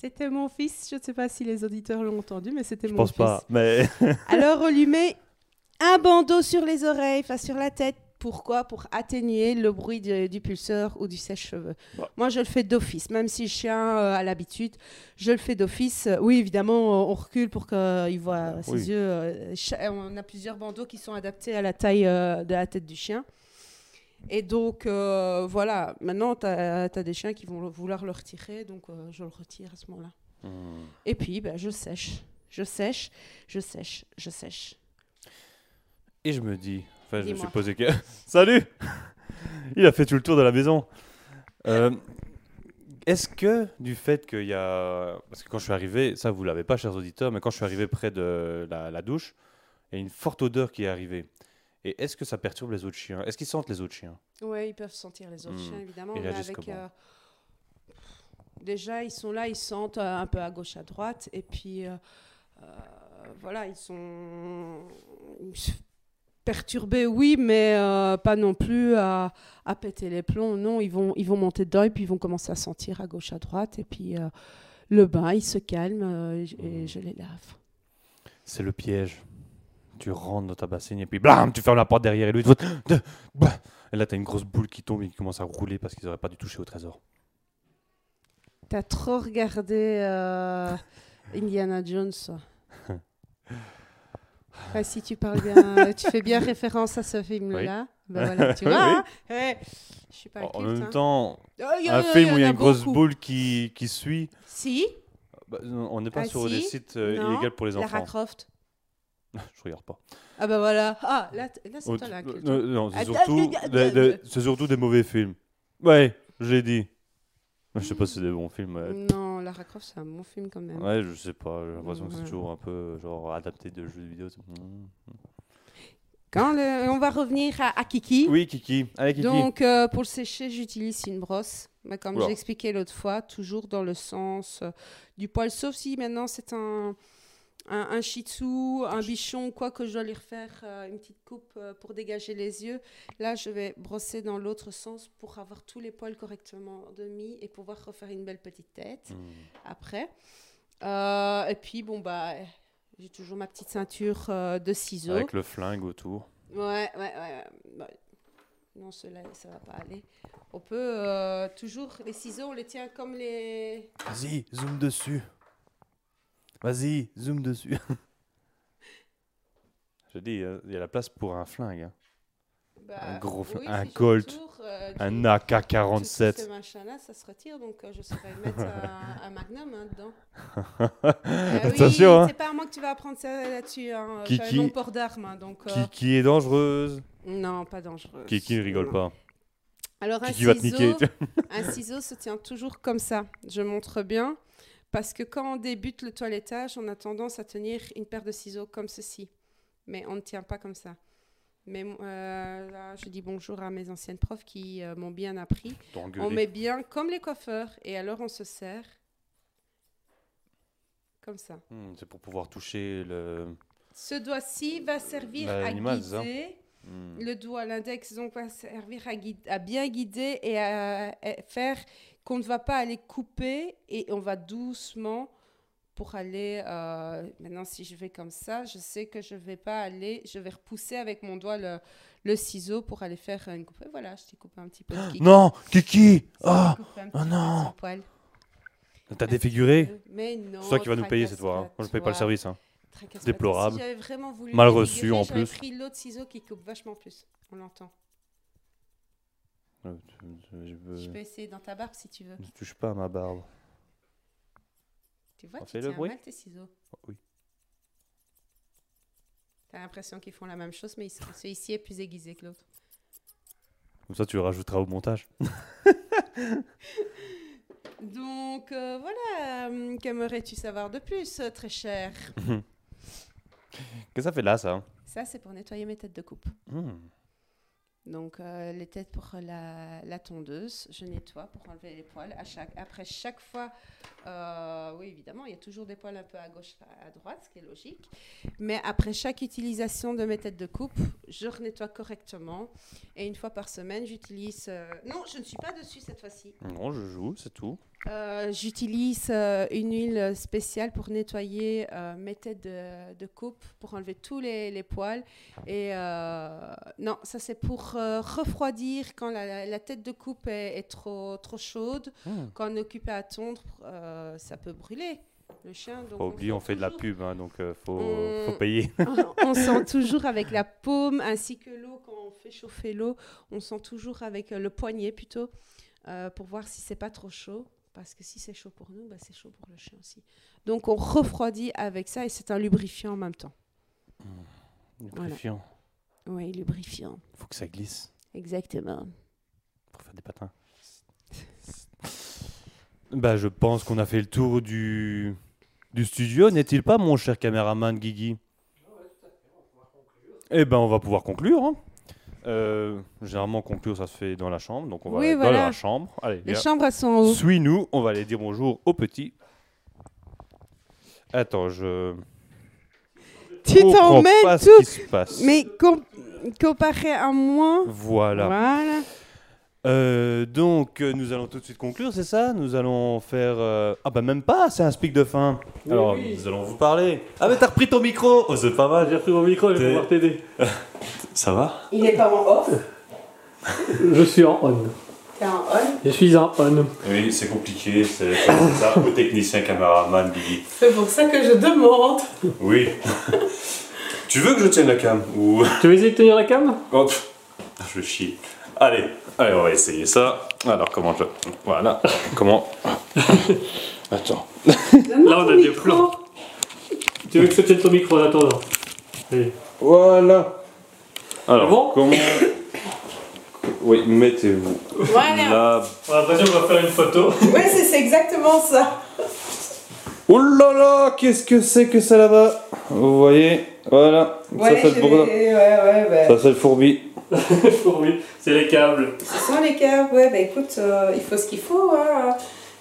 C'était mon fils. Je ne sais pas si les auditeurs l'ont entendu, mais c'était Je mon pense fils. pas, mais Alors, on lui met un bandeau sur les oreilles, enfin sur la tête. Pourquoi? Pour atténuer le bruit du, du pulseur ou du sèche-cheveux. Moi, je le fais d'office, même si le chien euh, a l'habitude. Je le fais d'office. Oui, évidemment, on recule pour qu'il voit ses oui. yeux. euh, on a plusieurs bandeaux qui sont adaptés à la taille euh, de la tête du chien. Et donc, euh, voilà. Maintenant, tu as, des chiens qui vont vouloir le retirer, donc euh, je le retire à ce moment-là. Et puis, ben, je sèche. Je sèche, je sèche, je sèche. Et je me dis, enfin, je me suis posé que. Salut Il a fait tout le tour de la maison. Euh, Est-ce que du fait qu'il y a. Parce que quand je suis arrivé, ça vous l'avez pas, chers auditeurs, mais quand je suis arrivé près de la, la douche, il y a une forte odeur qui est arrivée. Et est-ce que ça perturbe les autres chiens? Est-ce qu'ils sentent les autres chiens? Oui, ils peuvent sentir les autres Hmm. chiens, évidemment. Ils réagissent avec, comment? euh, Déjà, ils sont là, ils sentent euh, un peu à gauche, à droite. Et puis, euh, euh, voilà, ils sont perturbés, oui, mais euh, pas non plus à, à péter les plombs. Non, ils vont, ils vont monter dedans et puis ils vont commencer à sentir à gauche, à droite. Et puis, le bain, ils se calment et Hmm. je les lave. C'est le piège. Tu rentres dans ta bassine et puis blam, tu fermes la porte derrière et lui. bah. Et là, tu as une grosse boule qui tombe et qui commence à rouler parce qu'ils n'auraient pas dû toucher au trésor. T'as trop regardé euh, Indiana Jones. toi. Ah, si tu parles bien, tu fais bien référence à ce film-là. Ben voilà, tu vois. oui. hein. Je suis pas en même hein. temps, Oh, y un a- film où il y a une grosse beaucoup. boule qui, qui suit. Si, Bah, on n'est pas Ah, sur des si. sites euh, illégaux pour les Lara enfants. Croft. Je regarde pas. Ah ben voilà. Ah, là, là c'est toi tu- l'inculte. non, c'est surtout, des- des- c'est surtout des mauvais films. Ouais, je l'ai dit. Je sais pas si c'est des bons films. ouais. Non, Lara Croft, c'est un bon film quand même. Ouais, je sais pas. J'ai l'impression que c'est toujours un peu genre adapté de jeux vidéo. c'est- Mm. Quand le- on va revenir à, à Kiki. Oui, Kiki. Allez, Kiki. Donc, euh, pour le sécher, j'utilise une brosse. Mais comme Oula. j'ai expliqué l'autre fois, toujours dans le sens euh, du poil, sauf si maintenant c'est un, un, un shih tzu, un bichon, quoi que je dois lui refaire euh, une petite coupe euh, pour dégager les yeux. Là, je vais brosser dans l'autre sens pour avoir tous les poils correctement demi et pouvoir refaire une belle petite tête Mm. après. Euh, et puis, bon, bah, j'ai toujours ma petite ceinture de ciseaux. Avec le flingue autour. Ouais, ouais, ouais. Bah, non, cela, ça va pas aller. On peut toujours, les ciseaux, on les tient comme les... Vas-y, zoom dessus. Vas-y, zoom dessus. Je dis, il y a la place pour un flingue. hein. bah, Un gros un si Colt, euh, Un tu- Tous AK-47. ces machins-là, ça se retire, donc euh, je saurais mettre un, un magnum hein, dedans. Euh, oui, Attention, hein. C'est pas à moi que tu vas apprendre ça là-dessus. Hein. Qui- J'ai un qui- non-port d'armes, hein, donc... euh, Qui, qui est dangereuse. Non, pas dangereux. Qui, qui ne rigole pas. Alors, un Qui, qui va te niquer. ciseau, Un ciseau se tient toujours comme ça. Je montre bien. Parce que quand on débute le toilettage, on a tendance à tenir une paire de ciseaux comme ceci. Mais on ne tient pas comme ça. Mais euh, là, je dis bonjour à mes anciennes profs qui euh, m'ont bien appris. On met bien comme les coiffeurs et alors on se serre comme ça. Hmm, c'est pour pouvoir toucher le. Ce doigt-ci va servir à guider. Hmm. Le doigt, l'index, donc va servir à, guide- à bien guider et à, à faire qu'on ne va pas aller couper et on va doucement pour aller. euh, maintenant, si je vais comme ça, je sais que je vais pas aller. Je vais repousser avec mon doigt le, le ciseau pour aller faire une coupe. Et voilà, je t'ai coupé un petit peu de kiki. Non, Kiki Oh, oh non. T'as défiguré? Mais non. C'est toi qui vas nous payer cette fois. hein. Moi, je paye pas le service. hein. Déplorable. Si j'avais vraiment voulu Mal reçu, en plus. pris l'autre ciseau qui coupe vachement plus. On l'entend. Je- je veux- Je peux essayer dans ta barbe si tu veux. Ne touche pas à ma barbe. Tu vois, On tu fait le tiens bruit mal tes ciseaux. oui. T'as l'impression qu'ils font la même chose, mais celui-ci est plus aiguisé que l'autre. Comme ça, tu le rajouteras au montage. Donc euh, voilà, euh, qu'aimerais-tu savoir de plus, euh, très cher Qu'est-ce que ça fait là, ça Ça, c'est pour nettoyer mes têtes de coupe. Hmm. Donc euh, les têtes pour la, tondeuse, je nettoie pour enlever les poils. Après chaque fois, euh, oui évidemment, il y a toujours des poils un peu à gauche, à droite, ce qui est logique. Mais après chaque utilisation de mes têtes de coupe, je renettoie correctement. Et une fois par semaine, j'utilise... euh, Non, je ne suis pas dessus cette fois-ci. Non, je joue, c'est tout. Euh, J'utilise euh, une huile spéciale pour nettoyer euh, mes têtes de, de coupe, pour enlever tous les, les poils. Et euh, non, ça c'est pour euh, refroidir quand la, tête de coupe est, est trop, trop chaude. Hmm. Quand on est occupé à tondre, euh, ça peut brûler le chien. Donc Pas oublier, on fait de la pub, hein, donc euh, faut, On- faut payer. on sent toujours avec la paume ainsi que l'eau, quand on fait chauffer l'eau, on sent toujours avec euh, le poignet plutôt, euh, pour voir si c'est pas trop chaud. Parce que si c'est chaud pour nous, bah, c'est chaud pour le chien aussi. Donc on refroidit avec ça et c'est un lubrifiant en même temps. Lubrifiant. Oui, lubrifiant. Faut que ça glisse Exactement. pour faire des patins. bah, je pense qu'on a fait le tour du, du studio, n'est-il pas, mon cher caméraman Guigui? Eh ben, on va pouvoir conclure. hein. Euh, généralement, conclure, ça se fait dans la chambre, donc on va Oui, aller dans la chambre. Allez, Les viens. chambres elles sont en haut. Suis-nous, on va aller dire bonjour aux petits. Attends, je. Tu t'emmènes pas ce tout. qui se passe. Mais com- comparé à moi, Voilà. voilà. Euh, donc, euh, nous allons tout de suite conclure, c'est ça? Nous allons faire. euh, Ah, bah, même pas, c'est un speak de fin. Oui, Alors, oui. nous allons vous parler. Ah, mais t'as repris ton micro Oh, c'est pas mal. J'ai repris mon micro, je vais pouvoir t'aider. Ça va Il n'est pas en off, Je suis en on. t'es en on. Je suis en on. Oui, c'est compliqué, c'est ça, au technicien, caméraman, Billy. C'est pour ça que je demande. Oui. tu veux que je tienne la cam Ou. Tu veux essayer de tenir la cam? Oh, pff, je chie. Allez, allez, on va essayer ça. Alors, comment je. Voilà. Comment. Attends. Là, on a des plans. Tu veux que je tienne ton micro en attendant? Allez. Voilà. Alors, bon comment. Oui, mettez-vous Voilà. là. On a l'impression qu'on va faire une photo. Ouais, c'est exactement ça. Oh là là, qu'est-ce que c'est que ça là-bas? Vous voyez Voilà. Ouais, ça, c'est le ouais, ouais, ouais. Ça, c'est le fourbi. oui, c'est les câbles. Ce sont les câbles, ouais, bah écoute, euh, il faut ce qu'il faut. Hein.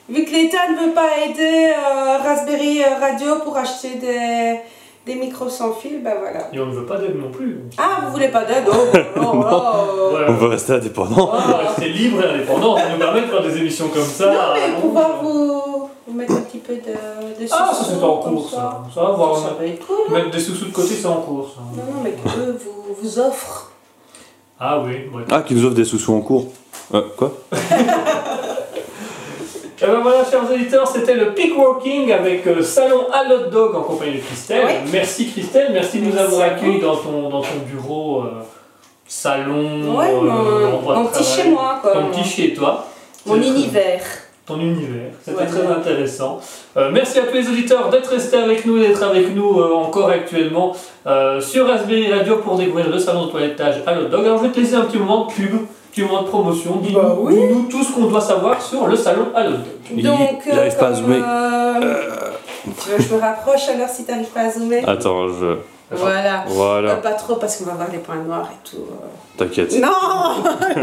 Vu que l'État ne veut pas aider euh, Raspberry Radio pour acheter des, des micros sans fil, bah voilà. Et on ne veut pas d'aide non plus. Ah, vous voulez pas d'aide Oh, oh, oh. Voilà. On va rester indépendant. On va rester libre et indépendant, ça nous permet de faire des émissions comme ça. Non, mais allons. pouvoir vous, vous mettre un petit peu de, de Ah, ça c'est en cours ça. Ça va voir. Ça va être cool. Mettre des sous-sous de côté, c'est en cours ça. Non, non, mais qu'eux vous, vous offrent. Ah oui, ouais. Ah, qui nous offre des sous-sous en cours. Euh, quoi? Et ben voilà, chers auditeurs, c'était le Peak Walking avec euh, Salon à l'hot dog en compagnie de Christelle. Oui. Merci Christelle, merci de nous avoir accueillis dans ton, dans ton bureau, euh, salon, Ouais, euh, mon- petit chez moi, quoi. Ton petit chez toi. Mon très- univers. ton univers. C'était Ouais. très intéressant. Merci à tous les auditeurs d'être restés avec nous et d'être avec nous encore actuellement sur Raspberry Radio pour découvrir le salon de toilettage à l'hot dog. Alors je vais te laisser un petit moment de pub, un petit moment de promotion. Dis-nous Bah oui. tout ce qu'on doit savoir sur le salon Donc, il pas à comme, zoomer. euh, Tu veux que je me rapproche alors si t'arrives pas à zoomer Attends, je. Voilà. Euh, Voilà, pas trop parce qu'on va voir les points noirs et tout. euh. t'inquiète. Non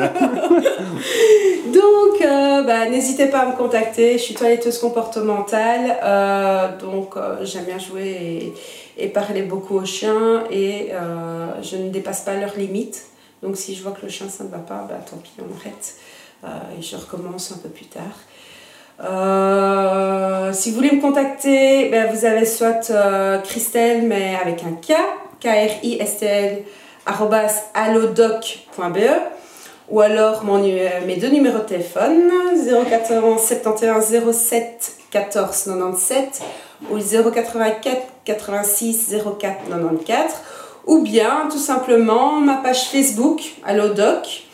Donc, euh, bah, n'hésitez pas à me contacter. Je suis toiletteuse comportementale. euh, donc, euh, j'aime bien jouer et, et parler beaucoup aux chiens. Et euh, je ne dépasse pas leurs limites. Donc, si je vois que le chien, ça ne va pas, bah, tant pis, on arrête. Euh, et je recommence un peu plus tard. Euh, si vous voulez me contacter, ben, vous avez soit euh, Christelle, mais avec un K, K-R-I-S-T-L, arrobas allodoc.be, ou alors mes deux numéros de téléphone, 091 71 07 14 97 ou 084 86 04 94, ou bien tout simplement ma page Facebook, allodoc,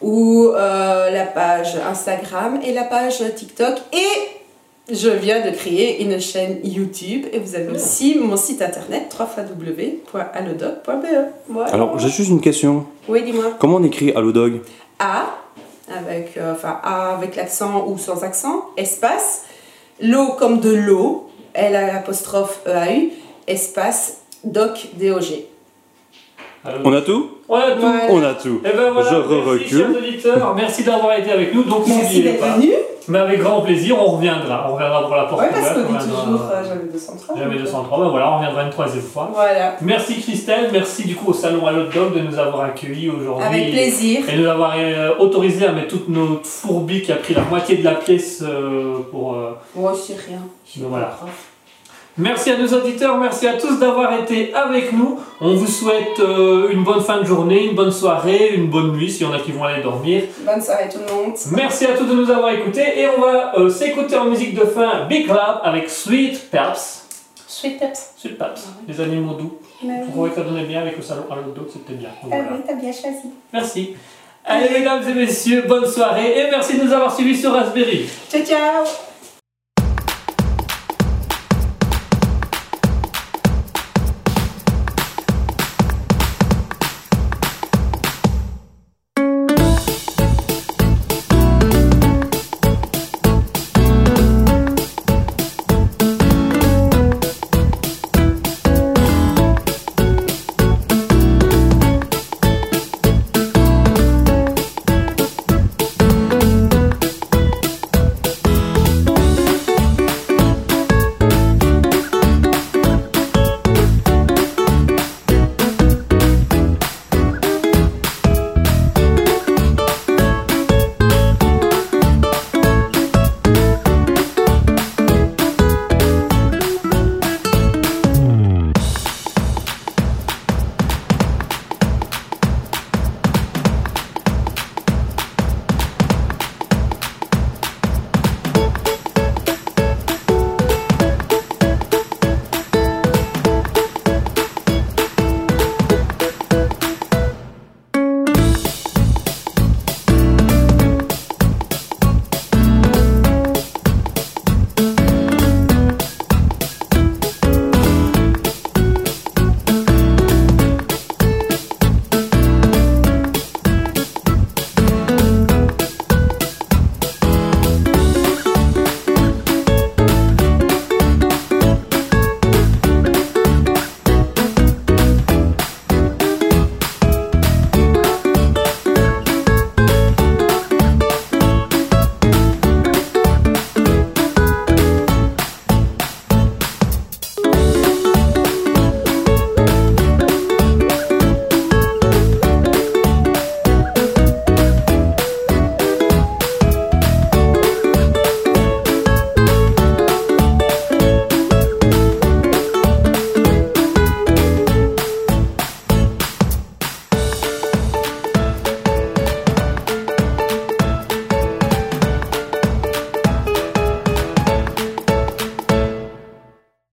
ou euh, la page Instagram et la page TikTok. Et je viens de créer une chaîne YouTube et vous avez aussi mon site internet www.allodoc.be. Voilà. Alors, j'ai juste une question. Oui, dis-moi. Comment on écrit Allodog A, avec, euh, enfin, A avec l'accent ou sans accent, espace, l'eau comme de l'eau, L apostrophe E-A-U, espace, doc, D-O-G. Alors, On a tout on a tout. Voilà. On a tout. Et ben voilà, Je merci re-recule. merci d'avoir été avec nous. Donc Merci n'oubliez d'être pas, venu. mais avec grand plaisir, on reviendra. On reviendra pour la porte Oui, parce ouverte, qu'on on dit toujours euh, j'avais 203. J'avais donc, 203, ben voilà, on reviendra une troisième fois. Voilà, Merci Christelle, merci du coup au salon à l'autre dog de nous avoir accueillis aujourd'hui. avec plaisir. Et nous avoir euh, autorisé à mettre toute notre fourbie qui a pris la moitié de la pièce euh, pour. euh, Moi, c'est rien. Donc voilà. Merci à nos auditeurs, merci à tous d'avoir été avec nous. On vous souhaite euh, une bonne fin de journée, une bonne soirée, une bonne nuit s'il y en a qui vont aller dormir. Bonne soirée tout le monde. Merci à tous de nous avoir écoutés et on va euh, s'écouter en musique de fin Big Club avec Sweet Peps. Sweet Peps. Sweet Peps, les animaux doux. Ça donnait bien avec le salon à l'autre c'était bien. Donc, Ah voilà. oui, t'as bien choisi. Merci. Allez mesdames et messieurs, bonne soirée et merci de nous avoir suivis sur Raspberry. Ciao, ciao